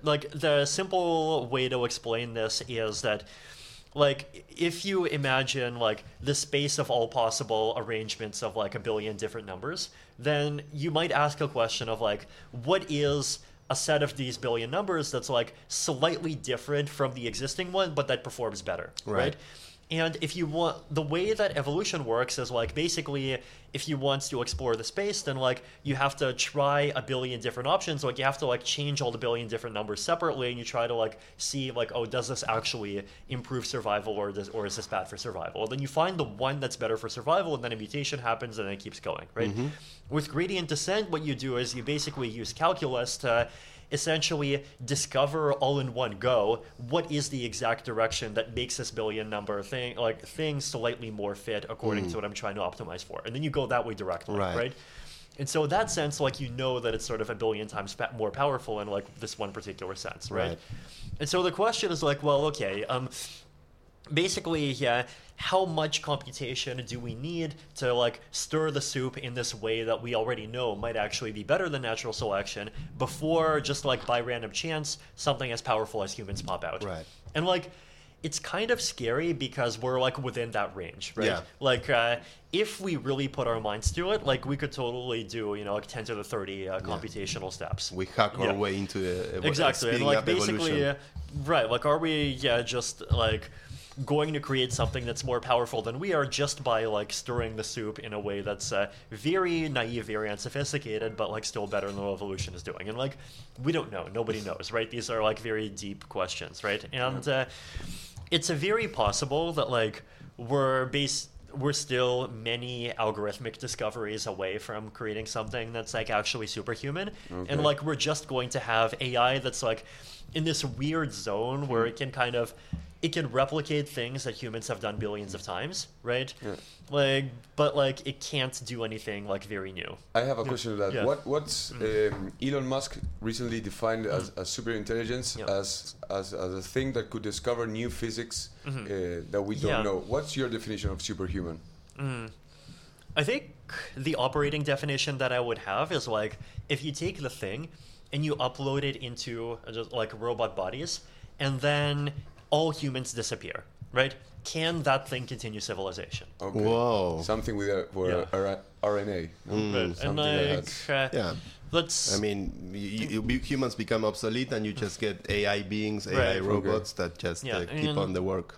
like the simple way to explain this is that like if you imagine like the space of all possible arrangements of like a billion different numbers then you might ask a question of like what is a set of these billion numbers that's like slightly different from the existing one but that performs better Right. right, and if you want the way that evolution works is like basically if you want to explore the space then like you have to try a billion different options. Like you have to like change all the billion different numbers separately and you try to like see like oh does this actually improve survival or does or is this bad for survival? Then you find the one that's better for survival and then a mutation happens and it keeps going right? Mm-hmm. With gradient descent what you do is you basically use calculus to essentially discover all in one go what is the exact direction that makes this billion number thing like thing slightly more fit according to what I'm trying to optimize for and then you go that way directly Right. right, and so in that sense like you know that it's sort of a billion times more powerful in like this one particular sense right, Right. and so the question is like well okay um basically, yeah, how much computation do we need to like stir the soup in this way that we already know might actually be better than natural selection before just like by random chance something as powerful as humans pop out. Right. And like it's kind of scary because we're like within that range, right? Yeah. Like uh, if we really put our minds to it, like we could totally do, you know, like 10 to the 30 uh, computational steps. We hack our Yeah. way into a, a exactly and like basically uh, right like are we yeah just like going to create something that's more powerful than we are just by like stirring the soup in a way that's uh, very naive very unsophisticated but like still better than what evolution is doing. And like we don't know. Nobody knows right? These are like very deep questions right? And uh, it's a very possible that like we're base we're still many algorithmic discoveries away from creating something that's like actually superhuman. And like we're just going to have ai that's like in this weird zone where it can kind of it can replicate things that humans have done billions of times right Yeah. like but like it can't do anything like very new I have a question to that. Yeah. What what's um, Elon Musk recently defined as, as super intelligence Yeah. as, as as a thing that could discover new physics uh, that we don't Yeah. know. What's your definition of superhuman? I think the operating definition that I would have is like if you take the thing and you upload it into just like robot bodies, and then all humans disappear, right? Can that thing continue civilization? Okay. Whoa. Something with a, for Yeah. R- RNA. no? Right. And Something like like, that. uh, Yeah. let's I mean, you, you, you- humans become obsolete, and you just get AI beings, AI Right. robots that just Yeah, uh, keep and- on the work.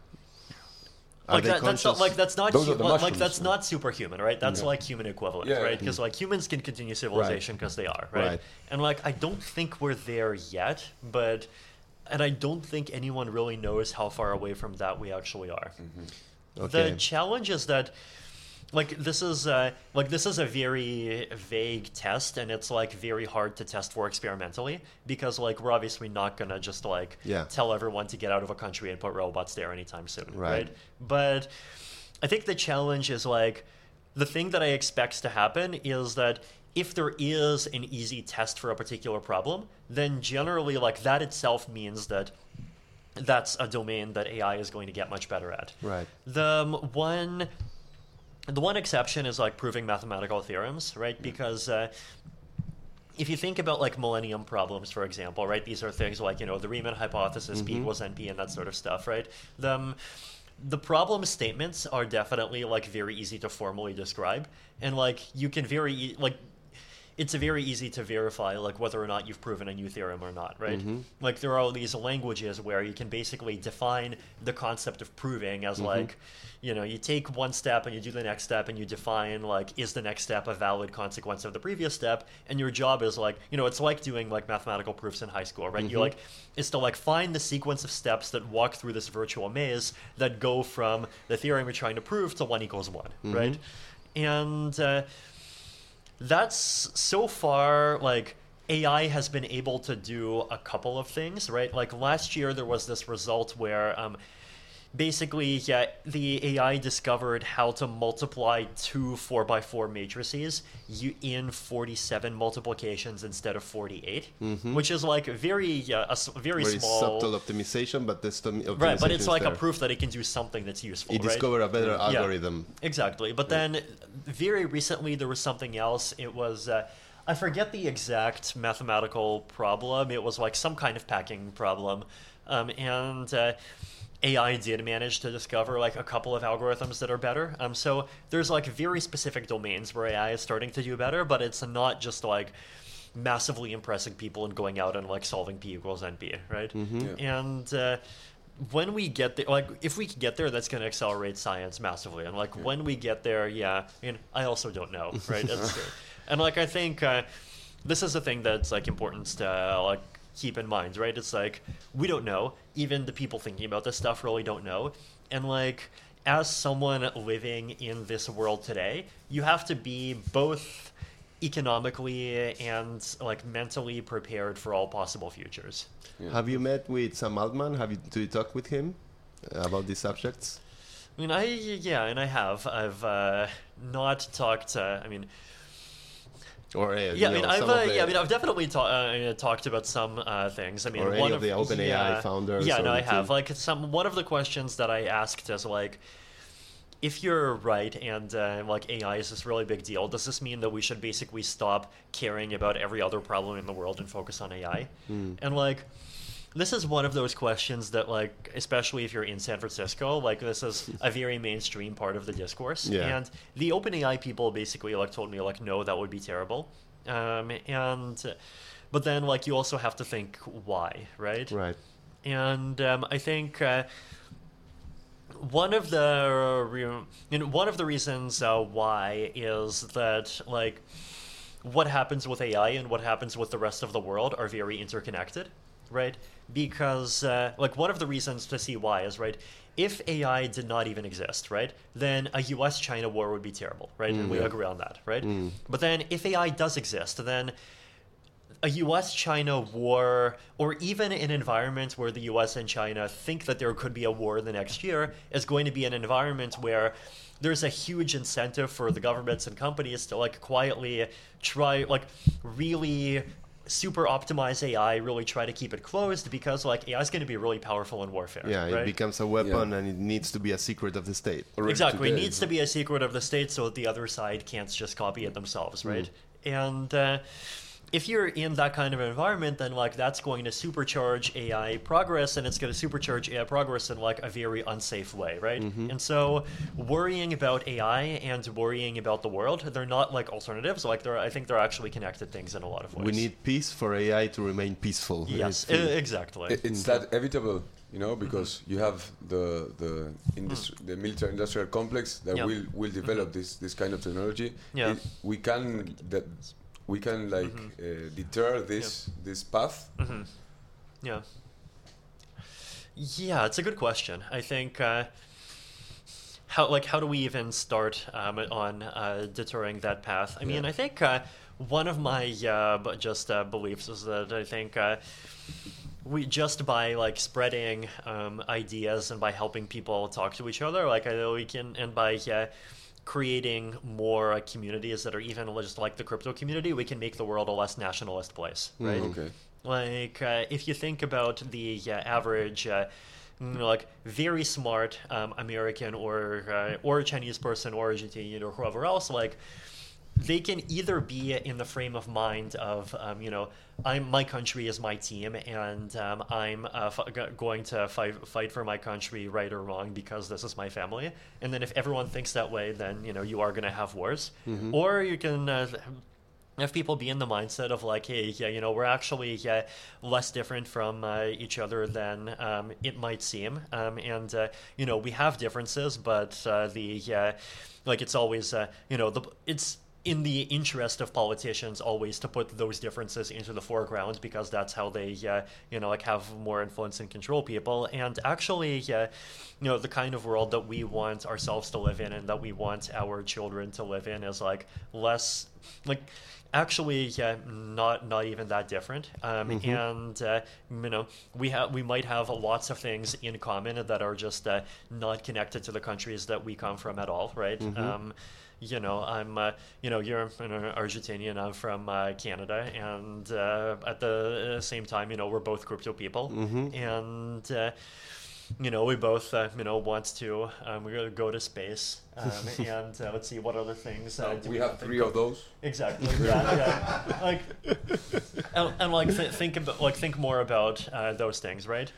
Are like they that, that's not conscious? like that's not hu- like, like that's yeah. not superhuman, right? That's Yeah. like human equivalent, Yeah, yeah. right? Because like humans can continue civilization because they are, right? Right. And like I don't think we're there yet, but and I don't think anyone really knows how far away from that we actually are. Okay. The challenge is that like this is uh, like this is a very vague test and it's like very hard to test for experimentally because like we're obviously not gonna just like Yeah. tell everyone to get out of a country and put robots there anytime soon Right. right, but i think the challenge is like the thing that i expect to happen is that if there is an easy test for a particular problem then generally like that itself means that that's a domain that ai is going to get much better at. Right. the um, one the one exception is like proving mathematical theorems right? Because uh, if you think about like millennium problems for example right? These are things like you know the riemann hypothesis p equals np and that sort of stuff right? The um, the problem statements are definitely like very easy to formally describe. And like you can very e- like it's very easy to verify like whether or not you've proven a new theorem or not right? Mm-hmm. Like there are all these languages where you can basically define the concept of proving as mm-hmm. like you know you take one step and you do the next step and you define like is the next step a valid consequence of the previous step? And your job is like you know it's like doing like mathematical proofs in high school right? You mm-hmm. like is to like find the sequence of steps that walk through this virtual maze that go from the theorem you're trying to prove to one equals one right? And uh, that's so far like AI has been able to do a couple of things, right? Like last year, there was this result where um, basically, yeah, the AI discovered how to multiply two 4x4 matrices in 47 multiplications instead of 48, which is like very, yeah, a very, Very small. subtle optimization, but this optimization Right, but it's like a proof that it can do something that's useful. He right? discovered a better Yeah. algorithm. Exactly. But then very recently there was something else. It was uh, I forget the exact mathematical problem. It was like some kind of packing problem. Um, and uh, AI did manage to discover like a couple of algorithms that are better. Um, so there's like very specific domains where AI is starting to do better, but it's not just like massively impressing people and going out and like solving p equals np, right? Yeah. And uh, when we get there, like if we get there, that's going to accelerate science massively. And like when we get there, yeah, I mean, I also don't know, right? <laughs> It's, and like I think uh, this is the thing that's like important to uh, like keep in mind, right? It's like we don't know. Even the people thinking about this stuff really don't know. And like as someone living in this world today, you have to be both economically and like mentally prepared for all possible futures. Have you met with Sam Altman? Have you do you talk with him about these subjects? I mean, I yeah, and I have. I've uh, not talked. Uh, I mean, Or uh, Yeah, I mean, know, I've uh, the- yeah, I mean, I've definitely ta- uh, talked about some uh, things. I mean, one of the OpenAI yeah, founders Yeah, no, I have. Like some one of the questions that I asked is like, if you're right and uh, like AI is this really big deal, does this mean that we should basically stop caring about every other problem in the world and focus on AI? Hmm. And like. This is one of those questions that, like, especially if you're in San Francisco, like, this is a very mainstream part of the discourse. Yeah. And the OpenAI people basically like told me like, no, that would be terrible. Um, and but then like you also have to think why, right? Right. And um, I think uh, one of the re- you know, one of the reasons uh, why is that like what happens with AI and what happens with the rest of the world are very interconnected, right? Because uh, like one of the reasons to see why is right. If AI did not even exist, right, then a U.S.-China war would be terrible, right? and we yeah. agree on that, right? But then if AI does exist, then a US China war, or even an environment where the US and China think that there could be a war the next year, is going to be an environment where there's a huge incentive for the governments and companies to like quietly try, like, really super optimize AI, really try to keep it closed because like AI is going to be really powerful in warfare. Yeah, it becomes a weapon and it needs to be a secret of the state. Already exactly. It needs to be a secret of the state so that the other side can't just copy it themselves, right? And uh, if you're in that kind of environment, then like that's going to supercharge AI progress, and it's going to supercharge AI progress in like a very unsafe way, right? Mm-hmm. And so, worrying about AI and worrying about the world, they're not like alternatives. Like they're, I think they're actually connected things in a lot of ways. We need peace for AI to remain peaceful. yes, It's- e- exactly. It- It's that inevitable, you know, because you have the the industri- mm-hmm. the military industrial complex that Yeah. will will mm-hmm. develop this this kind of technology. Yeah. It- we can that we can like uh, deter this this path. Yeah. Yeah, it's a good question. I think uh, how like how do we even start um, on uh, deterring that path? I mean, I think uh, one of my uh, just uh, beliefs is that I think. Uh, we just by like spreading um, ideas and by helping people talk to each other, like I know we can, and by uh, creating more uh, communities that are even just like the crypto community, we can make the world a less nationalist place, right? Okay. Like, uh, if you think about the uh, average, uh, you know, like very smart um, American or uh, or Chinese person or Argentinian or whoever else, like they can either be in the frame of mind of um, you know I'm my country is my team and um, I'm uh, f- going to fight fight for my country right or wrong because this is my family. And then if everyone thinks that way then you know you are going to have wars. Or you can uh, have people be in the mindset of like, hey, yeah, you know, we're actually yeah, less different from uh, each other than um, it might seem, um, and uh, you know, we have differences, but uh, the uh, like, it's always uh, you know, the it's in the interest of politicians always to put those differences into the foreground because that's how they uh, you know like have more influence and control people. And actually uh, you know the kind of world that we want ourselves to live in and that we want our children to live in is like less like actually yeah not not even that different. Um, and uh, you know we have we might have lots of things in common that are just uh, not connected to the countries that we come from at all right? um, you know, I'm, uh, you know, you're an Argentinian, I'm from uh, Canada, and uh, at the same time, you know, we're both crypto people, and uh, you know, we both, uh, you know, want to, um, we're gonna go to space, um, <laughs> and uh, let's see what other things. Uh, do we have three of? of those. Exactly. <laughs> Yeah, yeah. Like, and, and like th- think about like think more about uh, those things, right?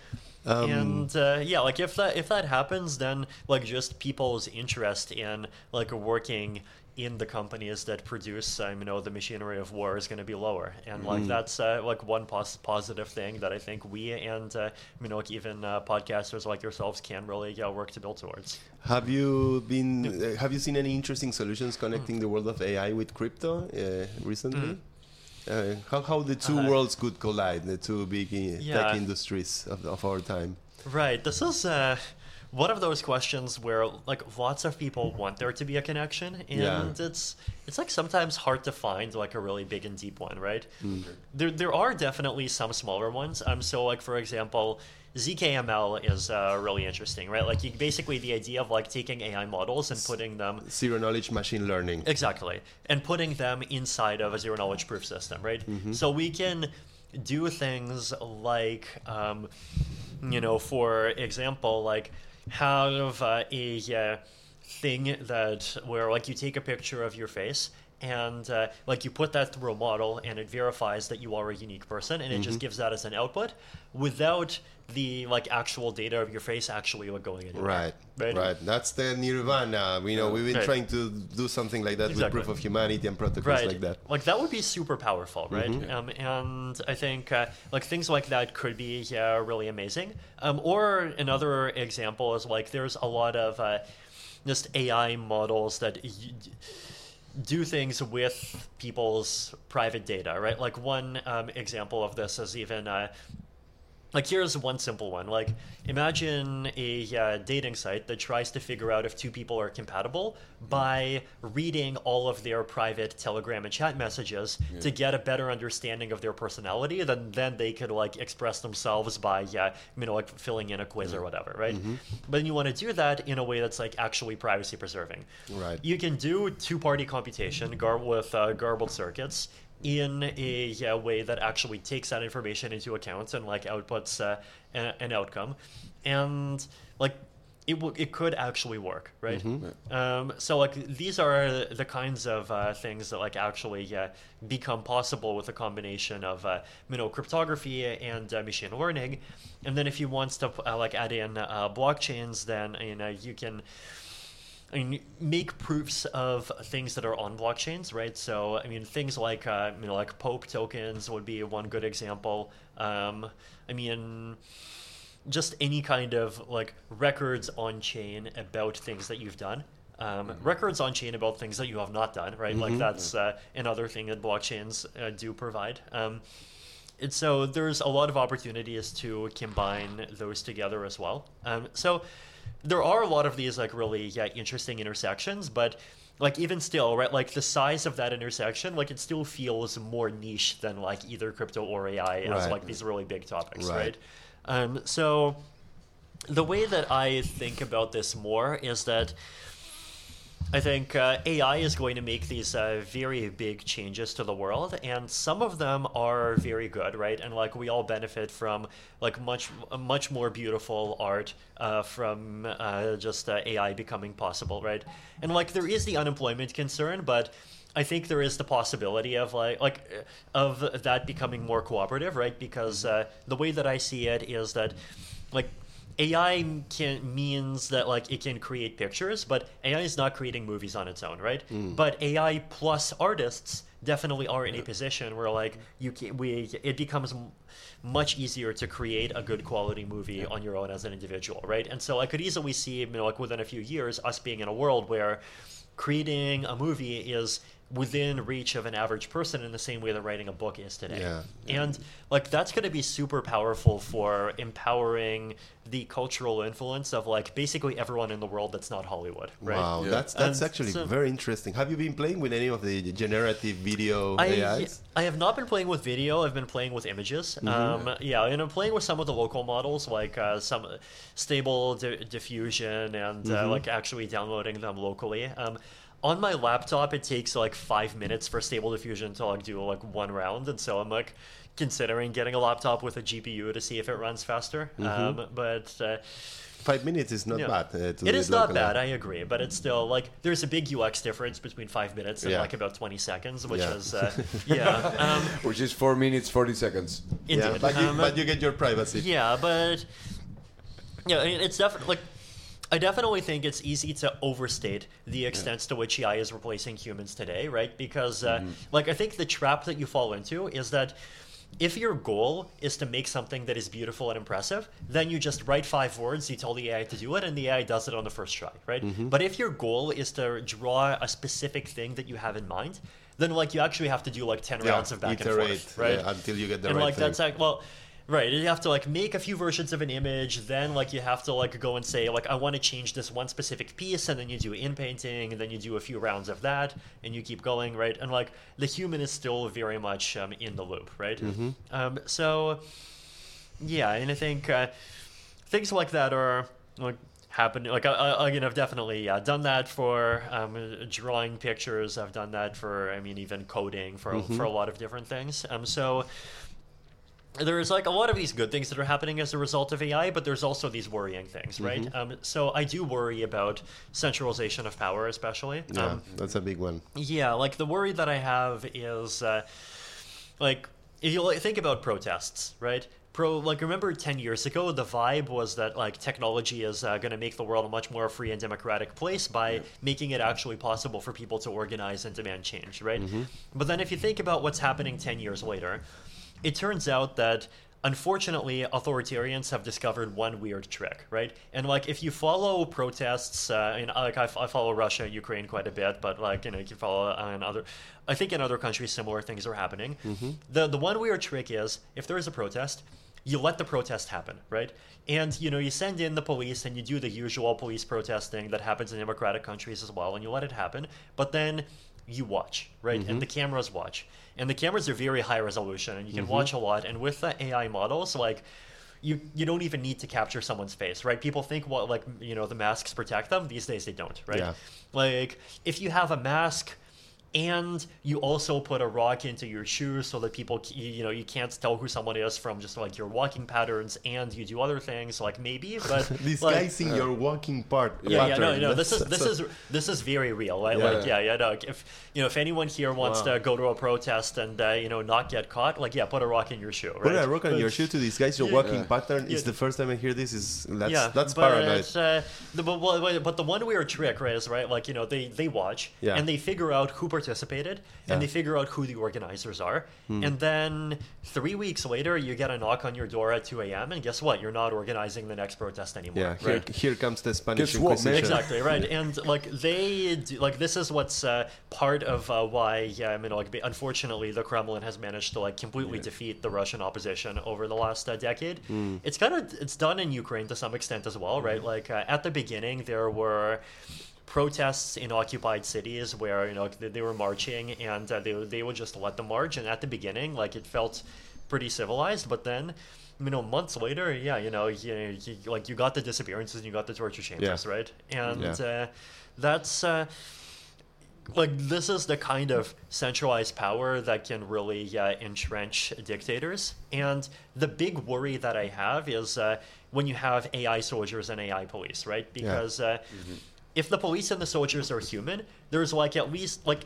Um, and uh, yeah, like if that if that happens, then like just people's interest in like working in the companies that produce, um, you know, the machinery of war is going to be lower, and like that's uh, like one pos- positive thing that I think we and uh, you know, like even uh, podcasters like yourselves can really yeah, work to build towards. Have you been? Uh, have you seen any interesting solutions connecting the world of AI with crypto uh, recently? Uh, how how the 2 Uh, worlds could collide, the two big uh, yeah. tech industries of, of our time. Right. This is uh, one of those questions where like lots of people want there to be a connection, and Yeah. it's it's like sometimes hard to find like a really big and deep one, right? Mm. There there are definitely some smaller ones. Um, so like for example. ZKML is uh, really interesting, right? Like you, basically the idea of like taking AI models and putting them Zero knowledge machine learning. Exactly. And putting them inside of a zero knowledge proof system, right? So we can do things like, um, you know, for example, like have uh, a uh, thing that where like you take a picture of your face and uh, like you put that through a model and it verifies that you are a unique person and it just gives that as an output without the like actual data of your face actually like going anywhere. Right, Right. right, That's the nirvana. We know we've been Right. trying to do something like that Exactly. with proof of humanity and protocols like that. Like that would be super powerful, right? Mm-hmm. Um, and I think uh, like things like that could be yeah, really amazing. Um, or another example is like there's a lot of uh, just AI models that y- do things with people's private data, right? Like one um, example of this is even. Uh, like here's one simple one. Like imagine a uh, dating site that tries to figure out if two people are compatible by reading all of their private telegram and chat messages to get a better understanding of their personality then then they could like express themselves by yeah you know like filling in a quiz or whatever right? But then you want to do that in a way that's like actually privacy preserving. Right. you can do two-party computation gar- with uh, garbled circuits in a way that actually takes that information into account and like outputs uh, a- an outcome, and like it w- it could actually work, right? Um, so like these are the kinds of uh, things that like actually uh, become possible with a combination of uh, you know cryptography and uh, machine learning, and then if you want to uh, like add in uh, blockchains, then you know you can. I mean, make proofs of things that are on blockchains, right? So, I mean, things like uh, you know, like POAP tokens would be one good example. Um, I mean, just any kind of like records on chain about things that you've done. Um, Records on chain about things that you have not done, right? Like that's uh, another thing that blockchains uh, do provide. Um, and so there's a lot of opportunities to combine those together as well. Um, so there are a lot of these like really yeah, interesting intersections, but like even still, right? Like the size of that intersection, like it still feels more niche than like either crypto or AI as Right. like these really big topics, Right. right? Um, so the way that I think about this more is that I think uh, AI is going to make these uh, very big changes to the world, and some of them are very good, right? And like we all benefit from like much much more beautiful art uh, from uh, just uh, AI becoming possible, right? And like there is the unemployment concern, but I think there is the possibility of like like uh, of that becoming more cooperative, right? Because the way that I see it is that like AI can means that like it can create pictures, but AI is not creating movies on its own, right? Hmm. But AI plus artists definitely are in a position where like you can we it becomes much easier to create a good quality movie on your own as an individual, right? And so I could easily see, you know, like within a few years, us being in a world where creating a movie is within reach of an average person in the same way that writing a book is today. Yeah. And like that's going to be super powerful for empowering the cultural influence of like basically everyone in the world that's not Hollywood, right? Wow, Yeah. that's that's And actually so- very interesting. Have you been playing with any of the generative video I, AIs? I have not been playing with video. I've been playing with images. Um, yeah, and I'm playing with some of the local models, like uh, some stable di- diffusion, and uh, like actually downloading them locally. Um, on my laptop, it takes like five minutes for stable diffusion to like do like one round, and so I'm like considering getting a laptop with a GPU to see if it runs faster. Um, but uh, Five minutes is not yeah. bad. Uh, to it not bad. I agree, but it's still like there's a big UX difference between five minutes and Yeah. like about twenty seconds, which Yeah. is uh, <laughs> yeah. Um, Which is four minutes forty seconds. Yeah, Indeed. but you, Um, but you get your privacy. yeah, but yeah, I mean, it's definitely like I definitely think it's easy to overstate the extent to which AI is replacing humans today, right? Because uh, like I think the trap that you fall into is that. If your goal is to make something that is beautiful and impressive, then you just write five words, you tell the AI to do it, and the AI does it on the first try, right? But if your goal is to draw a specific thing that you have in mind, then like you actually have to do like ten Yeah, rounds of back iterate and forth, right? uh, until you get the and right like thing. that's like well Right, you have to like make a few versions of an image, then like you have to like go and say like I want to change this one specific piece, and then you do in painting, and then you do a few rounds of that, and you keep going, right? And like the human is still very much um, in the loop, right? Um, so yeah, and I think uh, things like that are like happening. Like I, I, again, I've definitely uh, done that for um, drawing pictures. I've done that for I mean even coding for for a lot of different things. Um, so there's like a lot of these good things that are happening as a result of AI, but there's also these worrying things, right? Um, so I do worry about centralization of power, especially. Yeah, Um, that's a big one. yeah, like the worry that I have is, uh, like, if you like, think about protests, right? Pro, like, remember 10 years ago, the vibe was that, like, technology is uh, going to make the world a much more free and democratic place by making it actually possible for people to organize and demand change, right? But then if you think about what's happening 10 years later, it turns out that unfortunately authoritarians have discovered one weird trick right and like if you follow protests uh, in like I, f- I follow russia ukraine quite a bit but like you know you can follow uh, in other i think in other countries similar things are happening the the one weird trick is if there is a protest you let the protest happen, right? And you know, you send in the police and you do the usual police protesting that happens in democratic countries as well, and you let it happen. But then you watch, right? And the cameras watch, and the cameras are very high resolution, and you can mm-hmm. watch a lot. And with the AI models, like you you don't even need to capture someone's face, right? People think well, like you know the masks protect them. These days they don't, right? Yeah. Like if you have a mask and you also put a rock into your shoes so that people you know you can't tell who someone is from just like your walking patterns and you do other things like maybe <laughs> but Disguising like, your walking part. yeah, yeah, no, no. This is this is this is very real, right? Yeah. Like, yeah, yeah. No, if you know, if anyone here wants Wow. to go to a protest and uh, you know not get caught, like, yeah, put a rock in your shoe, right? Put a rock on your But- shoe to disguise your Yeah. walking Yeah. pattern. It's Yeah. the first time I hear this. Is that's yeah, that's but, paranoid. Uh, the, but, but the one weird trick, right, is right, like you know, they they watch Yeah. and they figure out who participated Yeah. Hmm. and they figure out who the organizers are, and then three weeks later, you get a knock on your door at two a.m. and guess what? You're not organizing the next protest anymore. yeah, here, right? here comes the Spanish Guess Inquisition. man? exactly right and like they do, like this is what's uh, part of uh, why yeah i mean like be- unfortunately the kremlin has managed to like completely defeat the russian opposition over the last uh, decade it's kind of it's done in ukraine to some extent as well right like uh, at the beginning there were protests in occupied cities where you know they, they were marching and uh, they, they would just let them march. And at the beginning like it felt pretty civilized. But then you know months later yeah you know you, you, like you got the disappearances and you got the torture chambers Yeah. right? And Yeah. uh, that's uh, like this is the kind of centralized power that can really uh, entrench dictators. And the big worry that i have is uh, when you have ai soldiers and ai police right? Because uh, if the police and the soldiers are human there's like at least like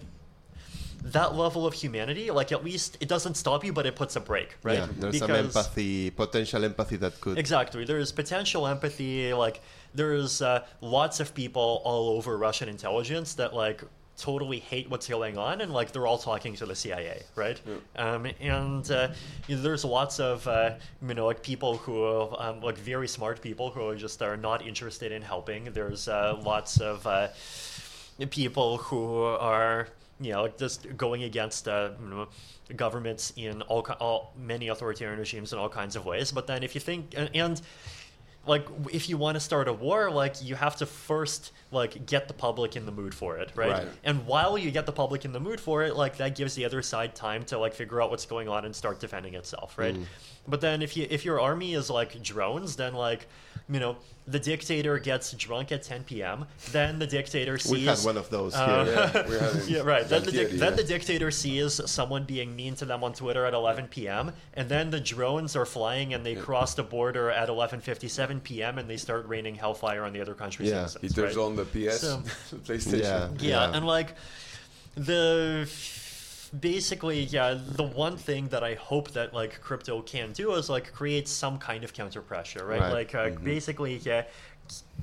that level of humanity like at least it doesn't stop you but it puts a break right Yeah, there's some empathy, potential empathy that could. Exactly. There's potential empathy. Like there's uh, lots of people all over Russian intelligence that like totally hate what's going on, and like they're all talking to the CIA, right? Um, and uh, you know, there's lots of uh, you know like people who um, like very smart people who are just are not interested in helping. There's uh, lots of uh, people who are you know just going against uh, you know, governments in all, all many authoritarian regimes in all kinds of ways. But then if you think and, and like if you want to start a war, like you have to first like get the public in the mood for it, right? Right. And while you get the public in the mood for it, like that gives the other side time to like figure out what's going on and start defending itself, right? Mm. But then if you if your army is like drones, then like you know the dictator gets drunk at 10 p.m. Then the dictator sees We had one of those Uh, here. Yeah, <laughs> we had yeah, right. Then the, dic- Galtieri, then the dictator sees someone being mean to them on Twitter at 11 p.m. and then the drones are flying and they cross the border at 11:57 p.m. and they start raining hellfire on the other country's Yeah. citizens. He turns right? on the PS So- <laughs> PlayStation. Yeah. Yeah, and like the basically yeah the one thing that i hope that like crypto can do is like create some kind of counter pressure right, Right. like uh, basically yeah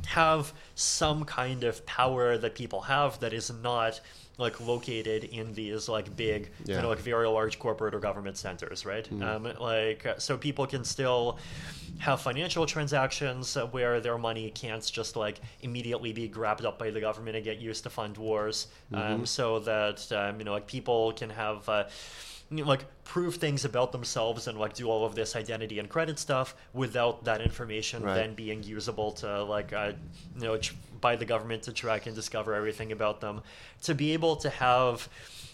have some kind of power that people have that is not like located in these like big Yeah. you know like very large corporate or government centers right? Um, like so people can still have financial transactions where their money can't just like immediately be grabbed up by the government and get used to fund wars. Um, so that um, you know like people can have uh, you know, like prove things about themselves and like do all of this identity and credit stuff without that information Right. then being usable to like uh, you know tr- by the government to track and discover everything about them to be able to have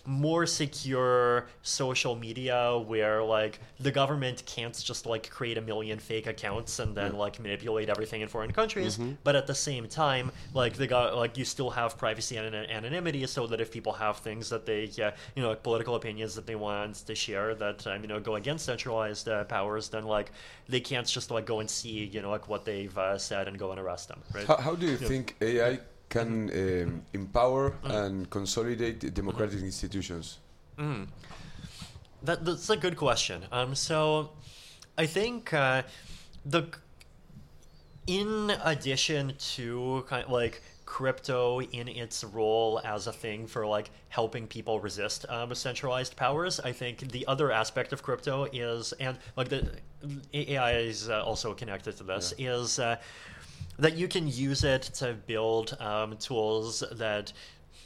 more secure social media where like the government can't just like create a million fake accounts and then like manipulate everything in foreign countries. But at the same time like the go- like you still have privacy and an- anonymity so that if people have things that they yeah you know like political opinions that they want to share that um, you know go against centralized uh, powers then like they can't just like go and see you know like what they've uh, said and go and arrest them right? How, how do you think AI can um, empower and consolidate democratic institutions? That, that's a good question. Um, so, I think uh, the in addition to kind of like crypto in its role as a thing for like helping people resist um, centralized powers, I think the other aspect of crypto is and like the AI is uh, also connected to this is. Uh, that you can use it to build um, tools that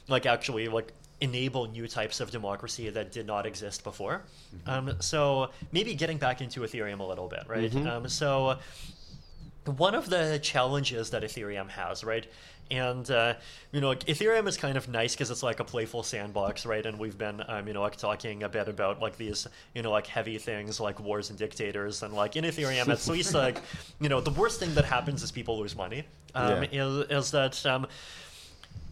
like actually like enable new types of democracy that did not exist before. Um, so maybe getting back into ethereum a little bit right? Um, so one of the challenges that Ethereum has, right? And uh, you know, Ethereum is kind of nice because it's like a playful sandbox, right? And we've been, um, you know, like talking a bit about like these, you know, like heavy things like wars and dictators, and like in Ethereum, at least <laughs> like, you know, the worst thing that happens is people lose money. Um, is, is that um,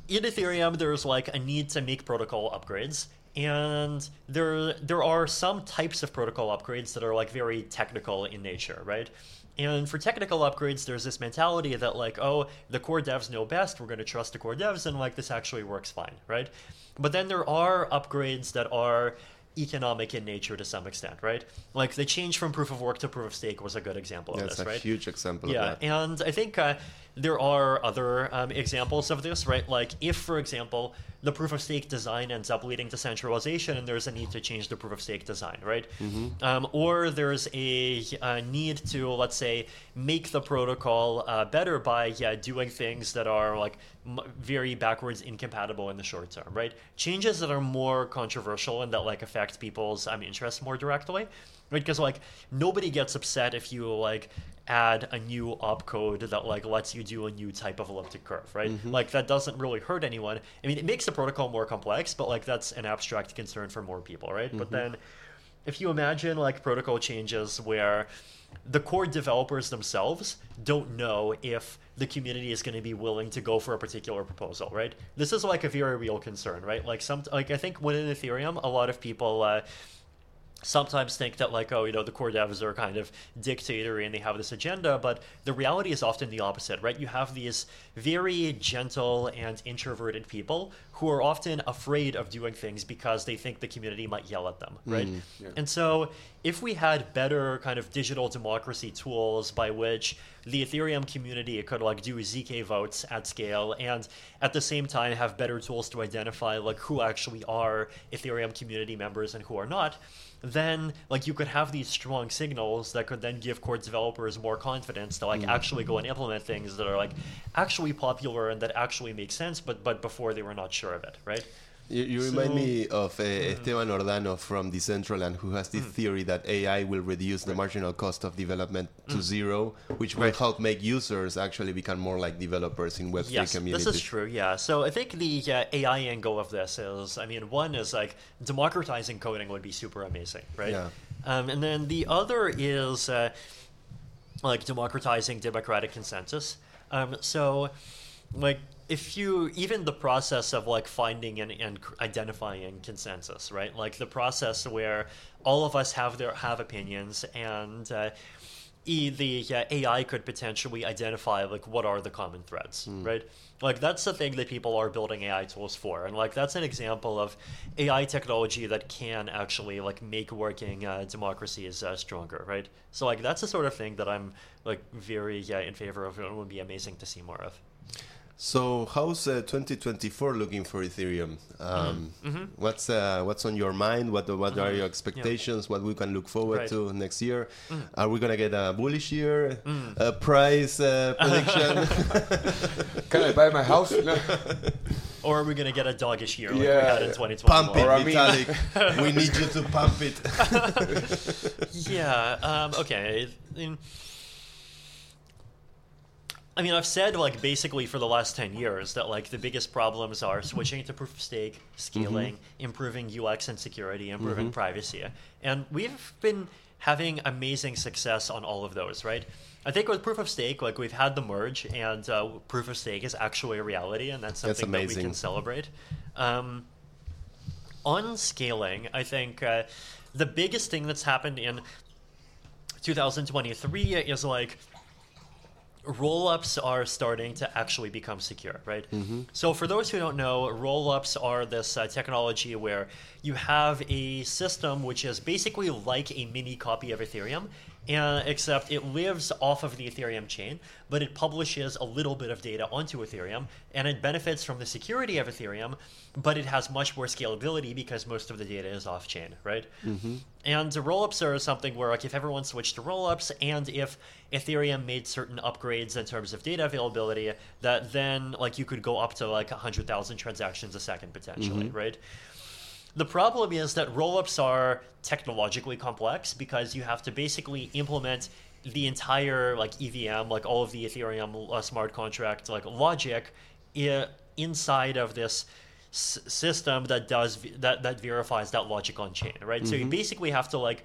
in Ethereum, there's like a need to make protocol upgrades. And there, there are some types of protocol upgrades that are like very technical in nature, right? And for technical upgrades, there's this mentality that like, oh, the core devs know best. We're going to trust the core devs, and like this actually works fine, right? But then there are upgrades that are economic in nature to some extent, right? Like the change from proof of work to proof of stake was a good example of That's this, a right? huge example Yeah, of that. and I think uh, there are other um, examples of this, right? Like if, for example, the proof of stake design ends up leading to centralization, and there's a need to change the proof of stake design, right? Um, or there's a, uh need to, let's say, make the protocol uh, better by yeah, doing things that are like m- very backwards incompatible in the short term, right? Changes that are more controversial and that like affect people's um, interests more directly, right? Because like nobody gets upset if you like add a new opcode that like lets you do a new type of elliptic curve, right? Like that doesn't really hurt anyone. I mean, it makes the protocol more complex, but like that's an abstract concern for more people, right? But then if you imagine like protocol changes where the core developers themselves don't know if the community is going to be willing to go for a particular proposal, right? This is like a very real concern, right? Like some, like I think within Ethereum, a lot of people uh, sometimes think that like oh you know the core devs are kind of dictator and they have this agenda but the reality is often the opposite right? You have these very gentle and introverted people who are often afraid of doing things because they think the community might yell at them right? Mm. And so if we had better kind of digital democracy tools by which the ethereum community could like do zk votes at scale and at the same time have better tools to identify like who actually are ethereum community members and who are not then like you could have these strong signals that could then give core developers more confidence to like mm. actually go and implement things that are like actually popular and that actually make sense but but before they were not sure of it right You, you remind So- me of uh, Esteban Ordano from Decentraland, who has this theory that AI will reduce the marginal cost of development to zero, which will Right. help make users actually become more like developers in Web3 yes communities. this is true yeah so i think the uh, ai angle of this is i mean one is like democratizing coding would be super amazing right Yeah. um, and then the other is uh, like democratizing democratic consensus um, so like if you even the process of like finding and, and identifying consensus right? Like the process where all of us have their have opinions and uh, e, the uh, ai could potentially identify like what are the common threads right? Like that's the thing that people are building ai tools for. And like that's an example of ai technology that can actually like make working uh, democracies uh, stronger right? So like that's the sort of thing that i'm like very uh, in favor of. And it would be amazing to see more of So how's uh, 2024 looking for Ethereum? Um, What's uh, what's on your mind? What what are your expectations? What we can look forward Right. to next year? Are we gonna get a bullish year? A price uh, <laughs> prediction? Can I buy my house? <laughs> No. Or are we going to get a doggish year like we had in 2020? pump it, Or I mean- Vitalik. <laughs> we need you to pump it. Yeah. Um, okay. In- I mean, I've said like basically for the last ten years that like the biggest problems are switching to proof of stake, scaling, improving UX and security, improving privacy, and we've been having amazing success on all of those. Right. I think with proof of stake, like we've had the merge, and uh, proof of stake is actually a reality, and that's That's something that we can celebrate. Um, on scaling, I think uh, the biggest thing that's happened in 2023 is like roll-ups are starting to actually become secure right? So for those who don't know roll-ups are this uh, technology where you have a system which is basically like a mini copy of ethereum and except it lives off of the ethereum chain but it publishes a little bit of data onto ethereum and it benefits from the security of ethereum but it has much more scalability because most of the data is off chain right mm-hmm. and the rollups are something where like if everyone switched to rollups and if Ethereum made certain upgrades in terms of data availability, that then like you could go up to like hundred thousand transactions a second potentially, mm-hmm. right? The problem is that rollups are technologically complex because you have to basically implement the entire like EVM, like all of the Ethereum uh, smart contract like logic, i- inside of this s- system that does v- that that verifies that logic on chain, right? So you basically have to like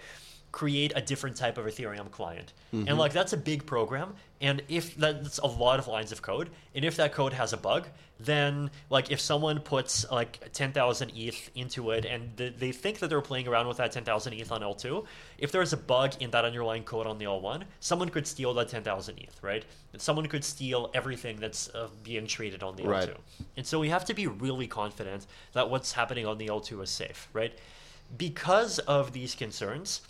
create a different type of Ethereum client. And like that's a big program and if that's a lot of lines of code and if that code has a bug, then like if someone puts like 10,000 ETH into it and th- they think that they're playing around with that 10,000 ETH on L2, if there's a bug in that underlying code on the L1, someone could steal that 10,000 ETH, right? And someone could steal everything that's uh, being traded on the Right. L2. And so we have to be really confident that what's happening on the L2 is safe, right? Because of these concerns,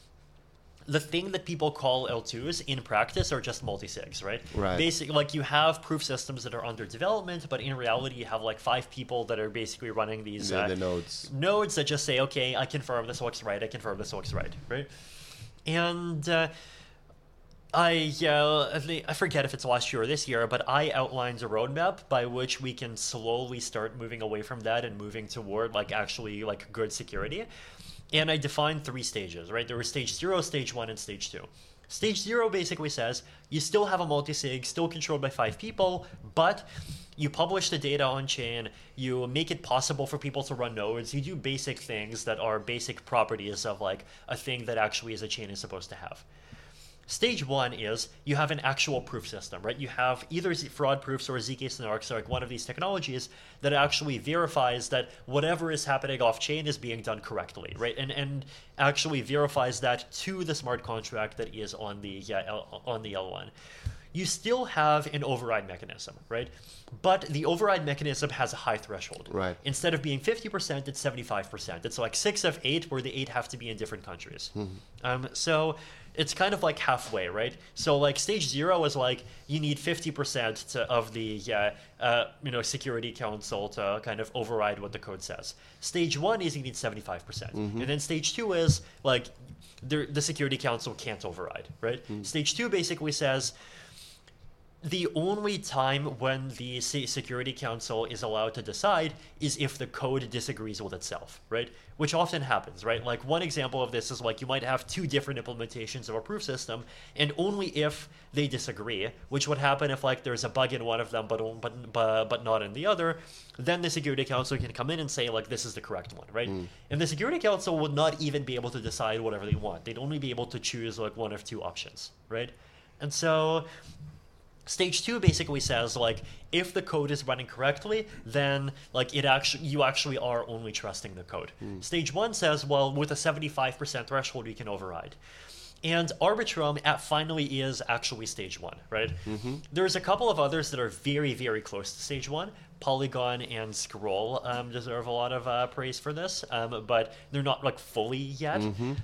the thing that people call L2s in practice are just multi-sigs, right? Right. Basically, like you have proof systems that are under development, but in reality, you have like five people that are basically running these The, uh, the nodes. nodes that just say, okay, I confirm this looks right, I confirm this looks right, right? And uh, I, uh, I I forget if it's last year or this year, but I outlined a roadmap by which we can slowly start moving away from that and moving toward like actually like good security. And I defined three stages, right? There was stage zero, stage one, and stage two. Stage zero basically says you still have a multi-sig, still controlled by five people, but you publish the data on chain, you make it possible for people to run nodes, you do basic things that are basic properties of like a thing that actually is a chain is supposed to have. Stage one is you have an actual proof system, right? You have either Z- fraud proofs or ZK Snarks, or like one of these technologies that actually verifies that whatever is happening off chain is being done correctly, right? And and actually verifies that to the smart contract that is on the yeah, L, on the L1. You still have an override mechanism, right? But the override mechanism has a high threshold. Right. Instead of being 50%, it's 75%. It's like six of eight, where the eight have to be in different countries. Um, so it's kind of like halfway, right? So like stage zero is like you need 50% of the uh, uh, you know security council to kind of override what the code says. Stage one is you need 75%, and then stage two is like the the security council can't override, right? Stage two basically says the only time when the Security Council is allowed to decide is if the code disagrees with itself, right? Which often happens, right? Like one example of this is like you might have two different implementations of a proof system, and only if they disagree, which would happen if like there's a bug in one of them but but but, but not in the other, then the Security Council can come in and say like this is the correct one, right? Hmm. And the Security Council would not even be able to decide whatever they want. They'd only be able to choose like one of two options, right? And so Stage two basically says like if the code is running correctly, then like it actually you actually are only trusting the code. Hmm. Stage one says well with a seventy five percent threshold you can override. And Arbitrum at finally is actually stage one, right? There's a couple of others that are very, very close to stage one. Polygon and Scroll um, deserve a lot of uh, praise for this, um, but they're not like fully yet.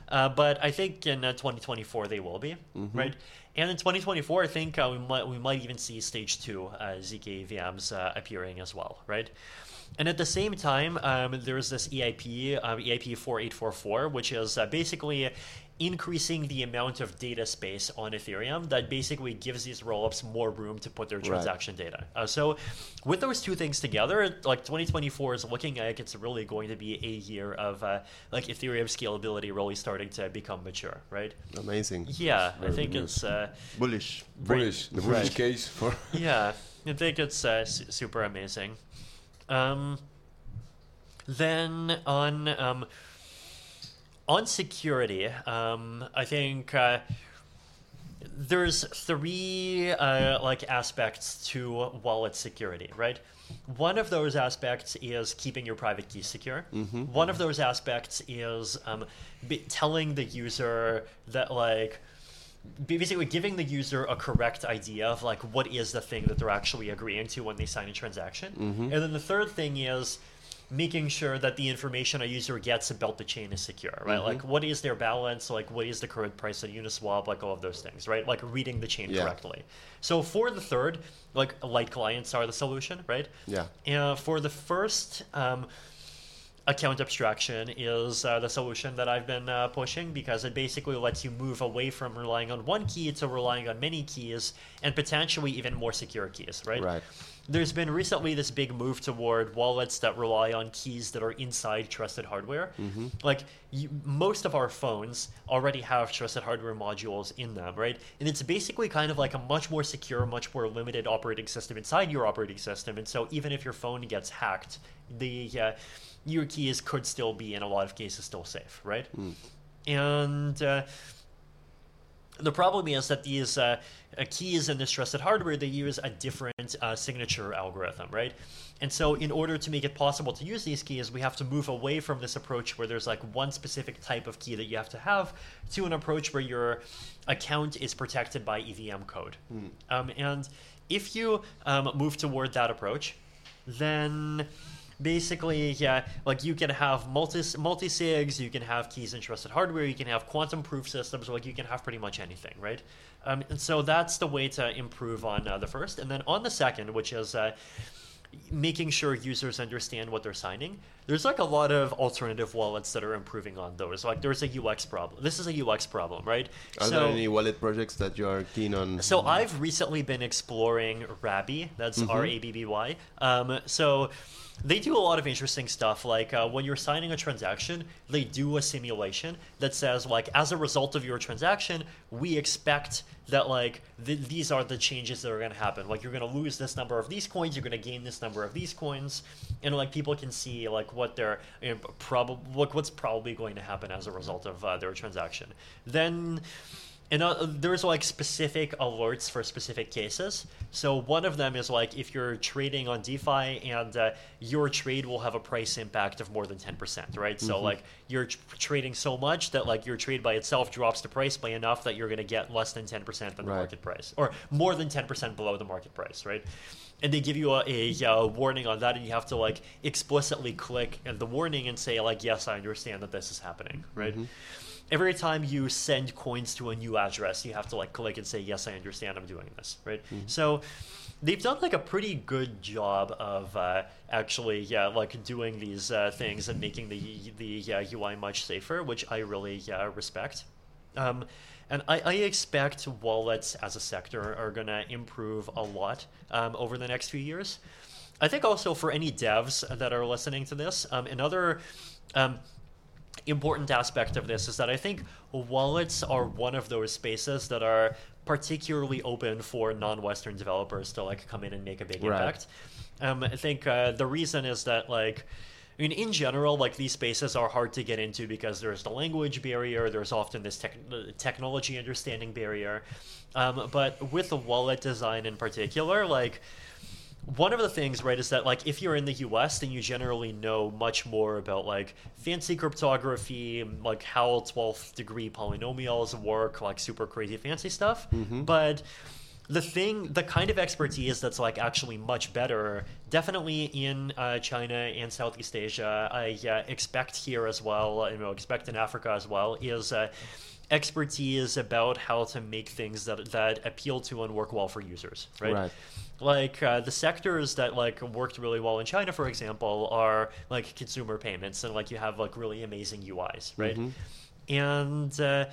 Uh, but I think in uh, 2024 they will be, right? And in 2024, I think uh, we might we might even see stage two uh, ZK VMs uh, appearing as well, right? And at the same time, um, there's this EIP, um, EIP 4844, which is uh, basically increasing the amount of data space on Ethereum that basically gives these rollups more room to put their transaction data. Uh, so, with those two things together, like 2024 is looking like it's really going to be a year of uh, like Ethereum scalability really starting to become mature, right? Amazing. Yeah, I think good it's. Uh, Bullish. Bullish. The bullish Right. case for. <laughs> yeah, I think it's uh, su- super amazing. Um, then on um, on security, um, I think uh, there's three uh, like aspects to wallet security, right? One of those aspects is keeping your private key secure. One of those aspects is um, telling the user that like basically giving the user a correct idea of like what is the thing that they're actually agreeing to when they sign a transaction and then the third thing is making sure that the information a user gets about the chain is secure right like what is their balance like what is the current price on uniswap like all of those things right like reading the chain Yeah. correctly so for the third like light clients are the solution right Yeah. and for the first um, account abstraction is uh, the solution that I've been uh, pushing because it basically lets you move away from relying on one key to relying on many keys and potentially even more secure keys, right? Right. There's been recently this big move toward wallets that rely on keys that are inside trusted hardware. Like you, most of our phones already have trusted hardware modules in them, right? And it's basically kind of like a much more secure, much more limited operating system inside your operating system. And so even if your phone gets hacked, the uh, your keys could still be in a lot of cases still safe, right? And uh, the problem is that these uh, uh, keys in this trusted hardware they use a different uh, signature algorithm, right? And so, in order to make it possible to use these keys, we have to move away from this approach where there's like one specific type of key that you have to have to an approach where your account is protected by EVM code. Um, and if you um, move toward that approach, then basically yeah like you can have multi multi sigs you can have keys in trusted hardware you can have quantum proof systems like you can have pretty much anything right um, and so that's the way to improve on uh, the first and then on the second which is uh, making sure users understand what they're signing there's like a lot of alternative wallets that are improving on those like there's a ux problem this is a ux problem right Are so there any wallet projects that you are keen on? so I've recently been exploring Rabby. That's R A B B Y. Um, so they do a lot of interesting stuff. Like uh, when you're signing a transaction, they do a simulation that says like, as a result of your transaction, we expect that like th- these are the changes that are going to happen. Like you're going to lose this number of these coins, you're going to gain this number of these coins, and like people can see like what they're you know, probably like what's probably going to happen as a result of uh, their transaction. Then and uh, there's like specific alerts for specific cases. So one of them is like if you're trading on DeFi and uh, your trade will have a price impact of more than 10%, right? So like you're tr- trading so much that like your trade by itself drops the price by enough that you're going to get less than 10% than the Right. market price or more than 10% below the market price, right? And they give you a, a, uh warning on that, and you have to like explicitly click the warning and say like, "Yes, I understand that this is happening." Right? every time you send coins to a new address, you have to like click and say, "Yes, I understand. I'm doing this." Right. So they've done like a pretty good job of uh, actually, yeah, like doing these uh, things and making the the uh, UI much safer, which I really uh, respect. Um, and I, I expect wallets as a sector are going to improve a lot um, over the next few years. I think also for any devs that are listening to this, um, another um, important aspect of this is that I think wallets are one of those spaces that are particularly open for non-Western developers to like come in and make a big Right. impact. Um, I think uh, the reason is that like. I mean, in general, like these spaces are hard to get into because there's the language barrier. There's often this tech- uh, technology understanding barrier. Um, but with the wallet design in particular, like one of the things, right, is that like if you're in the U.S., then you generally know much more about like fancy cryptography, like how 12th degree polynomials work, like super crazy fancy stuff. But the thing, the kind of expertise that's like actually much better, definitely in uh, China and Southeast Asia, I uh, expect here as well, you know, expect in Africa as well, is uh, expertise about how to make things that that appeal to and work well for users, right? Right. Like uh, the sectors that like worked really well in China, for example, are like consumer payments, and like you have like really amazing UIs, right? And uh,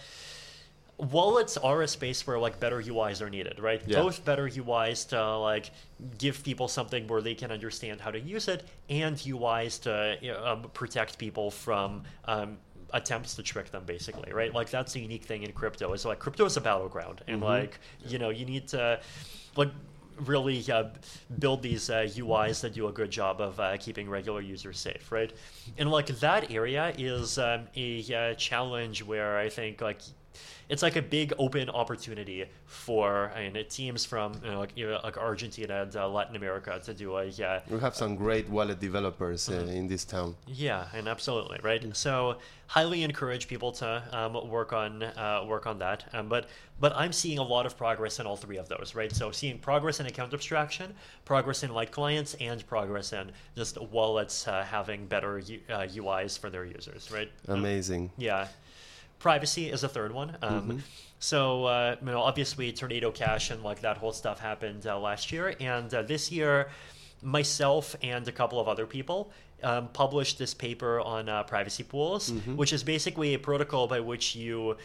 wallets are a space where like better UIs are needed, right? Yeah. Both better UIs to like give people something where they can understand how to use it, and UIs to you know, um, protect people from um, attempts to trick them, basically, right? Like that's the unique thing in crypto is like crypto is a battleground, and like you know you need to like really uh, build these uh, UIs that do a good job of uh, keeping regular users safe, right? And like that area is um, a uh, challenge where I think like it's like a big open opportunity for I mean, teams from you know, like you know, like Argentina and uh, Latin America to do a yeah We have some great wallet developers uh, Mm-hmm. in this town. yeah, and absolutely right. So highly encourage people to um, work on uh, work on that. Um, but but I'm seeing a lot of progress in all three of those, right? So seeing progress in account abstraction, progress in light clients, and progress in just wallets uh, having better U- uh, UIs for their users, right? Um, Amazing. yeah. Privacy is a third one. Um, So, uh, you know, obviously Tornado Cash and like that whole stuff happened uh, last year. And uh, this year, myself and a couple of other people um, published this paper on uh, privacy pools, which is basically a protocol by which you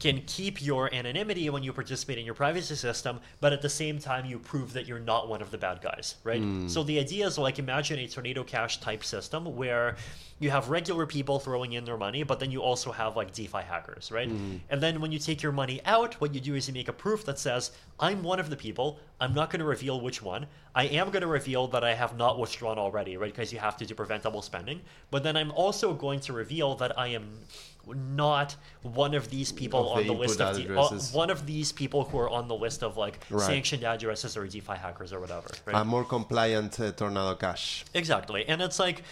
can keep your anonymity when you participate in your privacy system, but at the same time you prove that you're not one of the bad guys, right? So the idea is like imagine a tornado cash type system where you have regular people throwing in their money, but then you also have like DeFi hackers, right? And then when you take your money out, what you do is you make a proof that says, I'm one of the people. I'm not going to reveal which one. I am going to reveal that I have not withdrawn already, right? Because you have to do preventable spending. But then I'm also going to reveal that I am not one of these people Of on the list of the, uh, one of these people who are on the list of like Right. sanctioned addresses or DeFi hackers or whatever. Right? A more compliant uh, Tornado Cash. Exactly. And it's like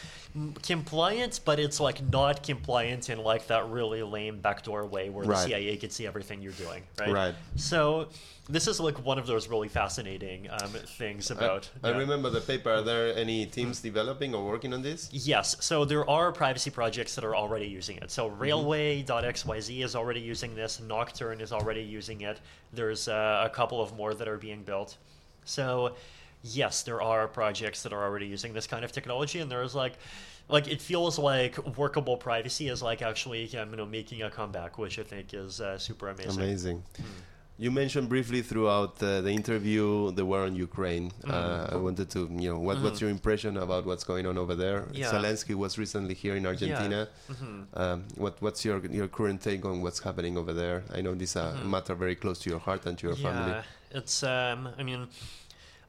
compliant, but it's like not compliant in like that really lame backdoor way where Right. the CIA can see everything you're doing, right? Right. So this is like one of those really fascinating um, things about. I yeah. remember the paper. Are there any teams developing or working on this? Yes, so there are privacy projects that are already using it. So Railway.xyz is already using this. Nocturne is already using it. There's uh, a couple of more that are being built. So yes, there are projects that are already using this kind of technology, and there's like, like it feels like workable privacy is like actually you know making a comeback, which I think is uh, super amazing. Amazing. Hmm. You mentioned briefly throughout uh, the interview the war in Ukraine. Mm-hmm. Uh, I wanted to, you know, what, what's your impression about what's going on over there? Yeah. Zelensky was recently here in Argentina. Mm-hmm. Um, what, what's your your current take on what's happening over there? I know this is a matter very close to your heart and to your family. Mm-hmm. Yeah, it's um, I mean,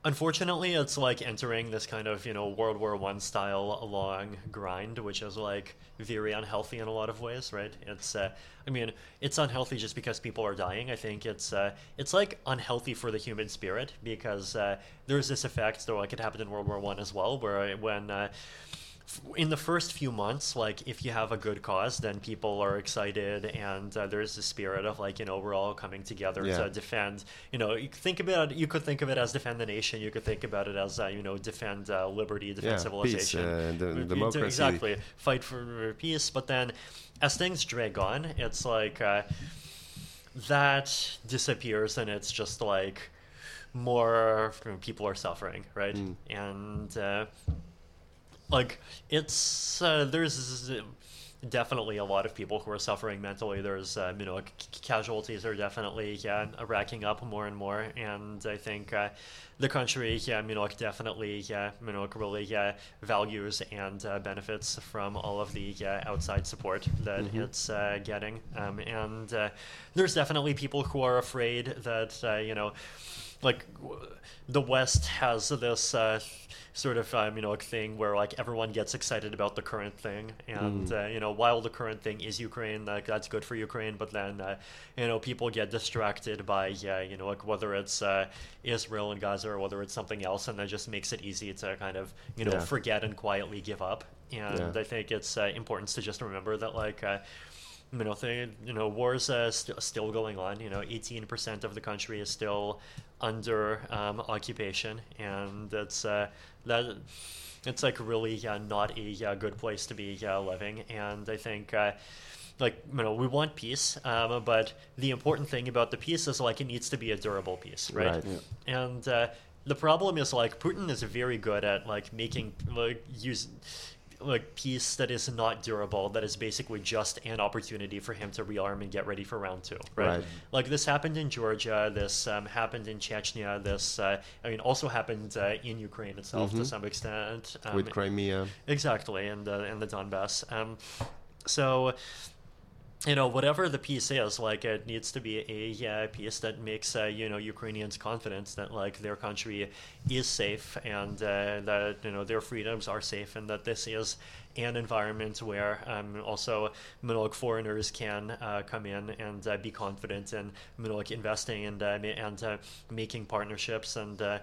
unfortunately, it's like entering this kind of you know World War One style long grind, which is like very unhealthy in a lot of ways, right? It's uh, I mean, it's unhealthy just because people are dying. I think it's uh, it's like unhealthy for the human spirit because uh, there's this effect, though, like it happened in World War One as well, where when uh, in the first few months, like if you have a good cause, then people are excited, and uh, there's the spirit of like you know we're all coming together Yeah. to defend. You know, you think about you could think of it as defend the nation. You could think about it as uh, you know defend uh, liberty, defend Yeah, civilization, Uh, you democracy. Exactly, fight for peace. But then, as things drag on, it's like uh, that disappears, and it's just like more people are suffering, right? Mm. And uh, like it's uh, there's definitely a lot of people who are suffering mentally. There's uh, you know c- casualties are definitely yeah racking up more and more, and I think uh, the country yeah you know definitely yeah you know really yeah values and uh, benefits from all of the yeah, outside support that it's uh, getting, um, and uh, there's definitely people who are afraid that uh, you know like the West has this uh, sort of um, you know like thing where like everyone gets excited about the current thing, and uh, you know while the current thing is Ukraine, like that's good for Ukraine, but then uh, you know people get distracted by yeah you know like whether it's uh, Israel and Gaza or whether it's something else, and that just makes it easy to kind of you know Yeah. forget and quietly give up. And Yeah. I think it's uh, important to just remember that like. You know, thing, you know, wars uh, st- still going on. You know, 18% of the country is still under um, occupation, and it's uh, that it's like really uh, not a uh, good place to be uh, living. And I think. Uh, like you know, we want peace, um, but the important thing about the peace is like it needs to be a durable peace, right? Right. Yeah. And uh, the problem is like Putin is very good at like making like use like peace that is not durable that is basically just an opportunity for him to rearm and get ready for round two right, Right. like this happened in georgia this um, happened in chechnya this uh, i mean also happened uh, in ukraine itself to some extent um, with Crimea. Exactly, and the and the Donbass. Um, so, you know, whatever the piece is, like it needs to be a uh, piece that makes uh, you know Ukrainians confident that like their country is safe and uh, that you know their freedoms are safe and that this is an environment where um, also you foreigners can uh, come in and uh, be confident in you investing and uh, and uh, making partnerships and uh,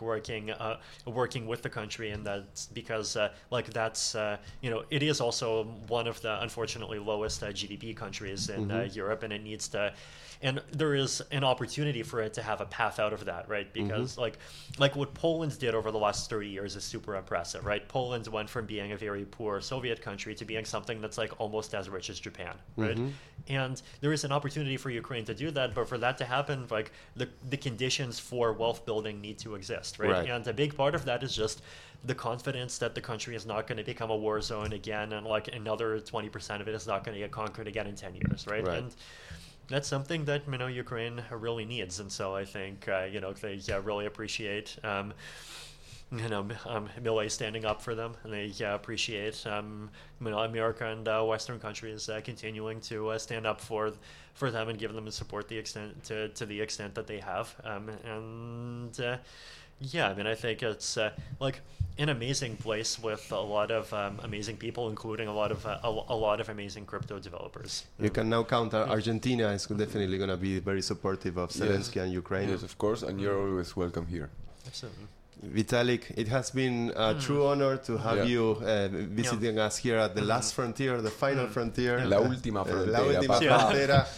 working uh, working with the country. And that's because uh, like that's uh, you know it is also one of the unfortunately lowest uh, GDP countries in uh, Europe. And it needs to and there is an opportunity for it to have a path out of that right? Mm-hmm. Because like like what Poland did over the last 30 years is super impressive right? Poland went from being a very poor Soviet country to being something that's like almost as rich as Japan right? Mm-hmm. And there is an opportunity for Ukraine to do that but for that to happen like the the conditions for wealth building need to exist right, Right. and a big part of that is just the confidence that the country is not going to become a war zone again and like another 20% of it is not going to get conquered again in 10 years right, Right. and that's something that you know Ukraine really needs, and so I think uh, you know they yeah, really appreciate um, you know um, Milei standing up for them, and they appreciate um, you know America and uh, Western countries uh, continuing to uh, stand up for for them and give them the support the extent to, to the extent that they have, um, and uh, yeah, I mean I think it's uh, like an amazing place with a lot of um, amazing people, including a lot of uh, a, a lot of amazing crypto developers. You can now count Ar- Argentina is definitely going to be very supportive of Zelensky and Ukraine. Yes, of course, and you're always welcome here. Absolutely. Vitalik, it has been a true honor to have Yeah. you uh, visiting us here at the last frontier, the final frontier. La última Eh, frontera. La última papá. frontera. <laughs>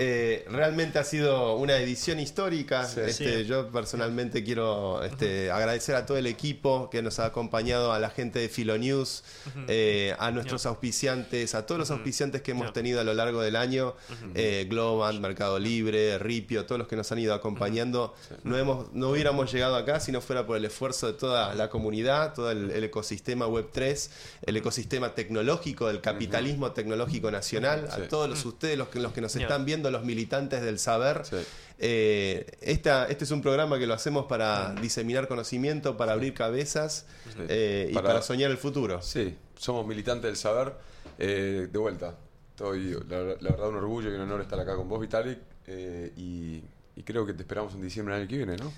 Eh, realmente ha sido una edición histórica. Sí. Este, Sí. Yo personalmente quiero este, agradecer a todo el equipo que nos ha acompañado, a la gente de Filonews, eh, a nuestros auspiciantes, a todos los auspiciantes que hemos Yeah. tenido a lo largo del año, eh, Globant, Mercado Libre, Ripio, todos los que nos han ido acompañando. No, hemos, no hubiéramos llegado acá si no fuera por el esfuerzo de toda la comunidad, todo el, el ecosistema Web3, el ecosistema tecnológico del capitalismo tecnológico nacional, Sí. a todos los, ustedes, los que, los que nos Yeah. están viendo, los militantes del saber. Sí. Eh, esta, este es un programa que lo hacemos para diseminar conocimiento, para abrir cabezas Sí. eh, y Para- para soñar el futuro. Sí, somos militantes del saber. Eh, de vuelta, estoy, la, la verdad, un orgullo y un honor estar acá con vos, Vitalik. eh, y, y creo que te esperamos en diciembre del año que viene, ¿no?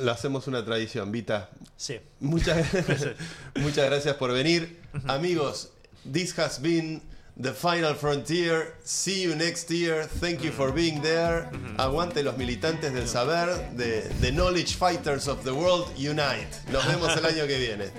Lo hacemos una tradición, Vita. Sí. Muchas, <laughs> muchas gracias por venir. Amigos, this has been the final frontier. See you next year. Thank you for being there. Aguante los militantes del saber, the, the knowledge fighters of the world, unite. Nos vemos el año que viene.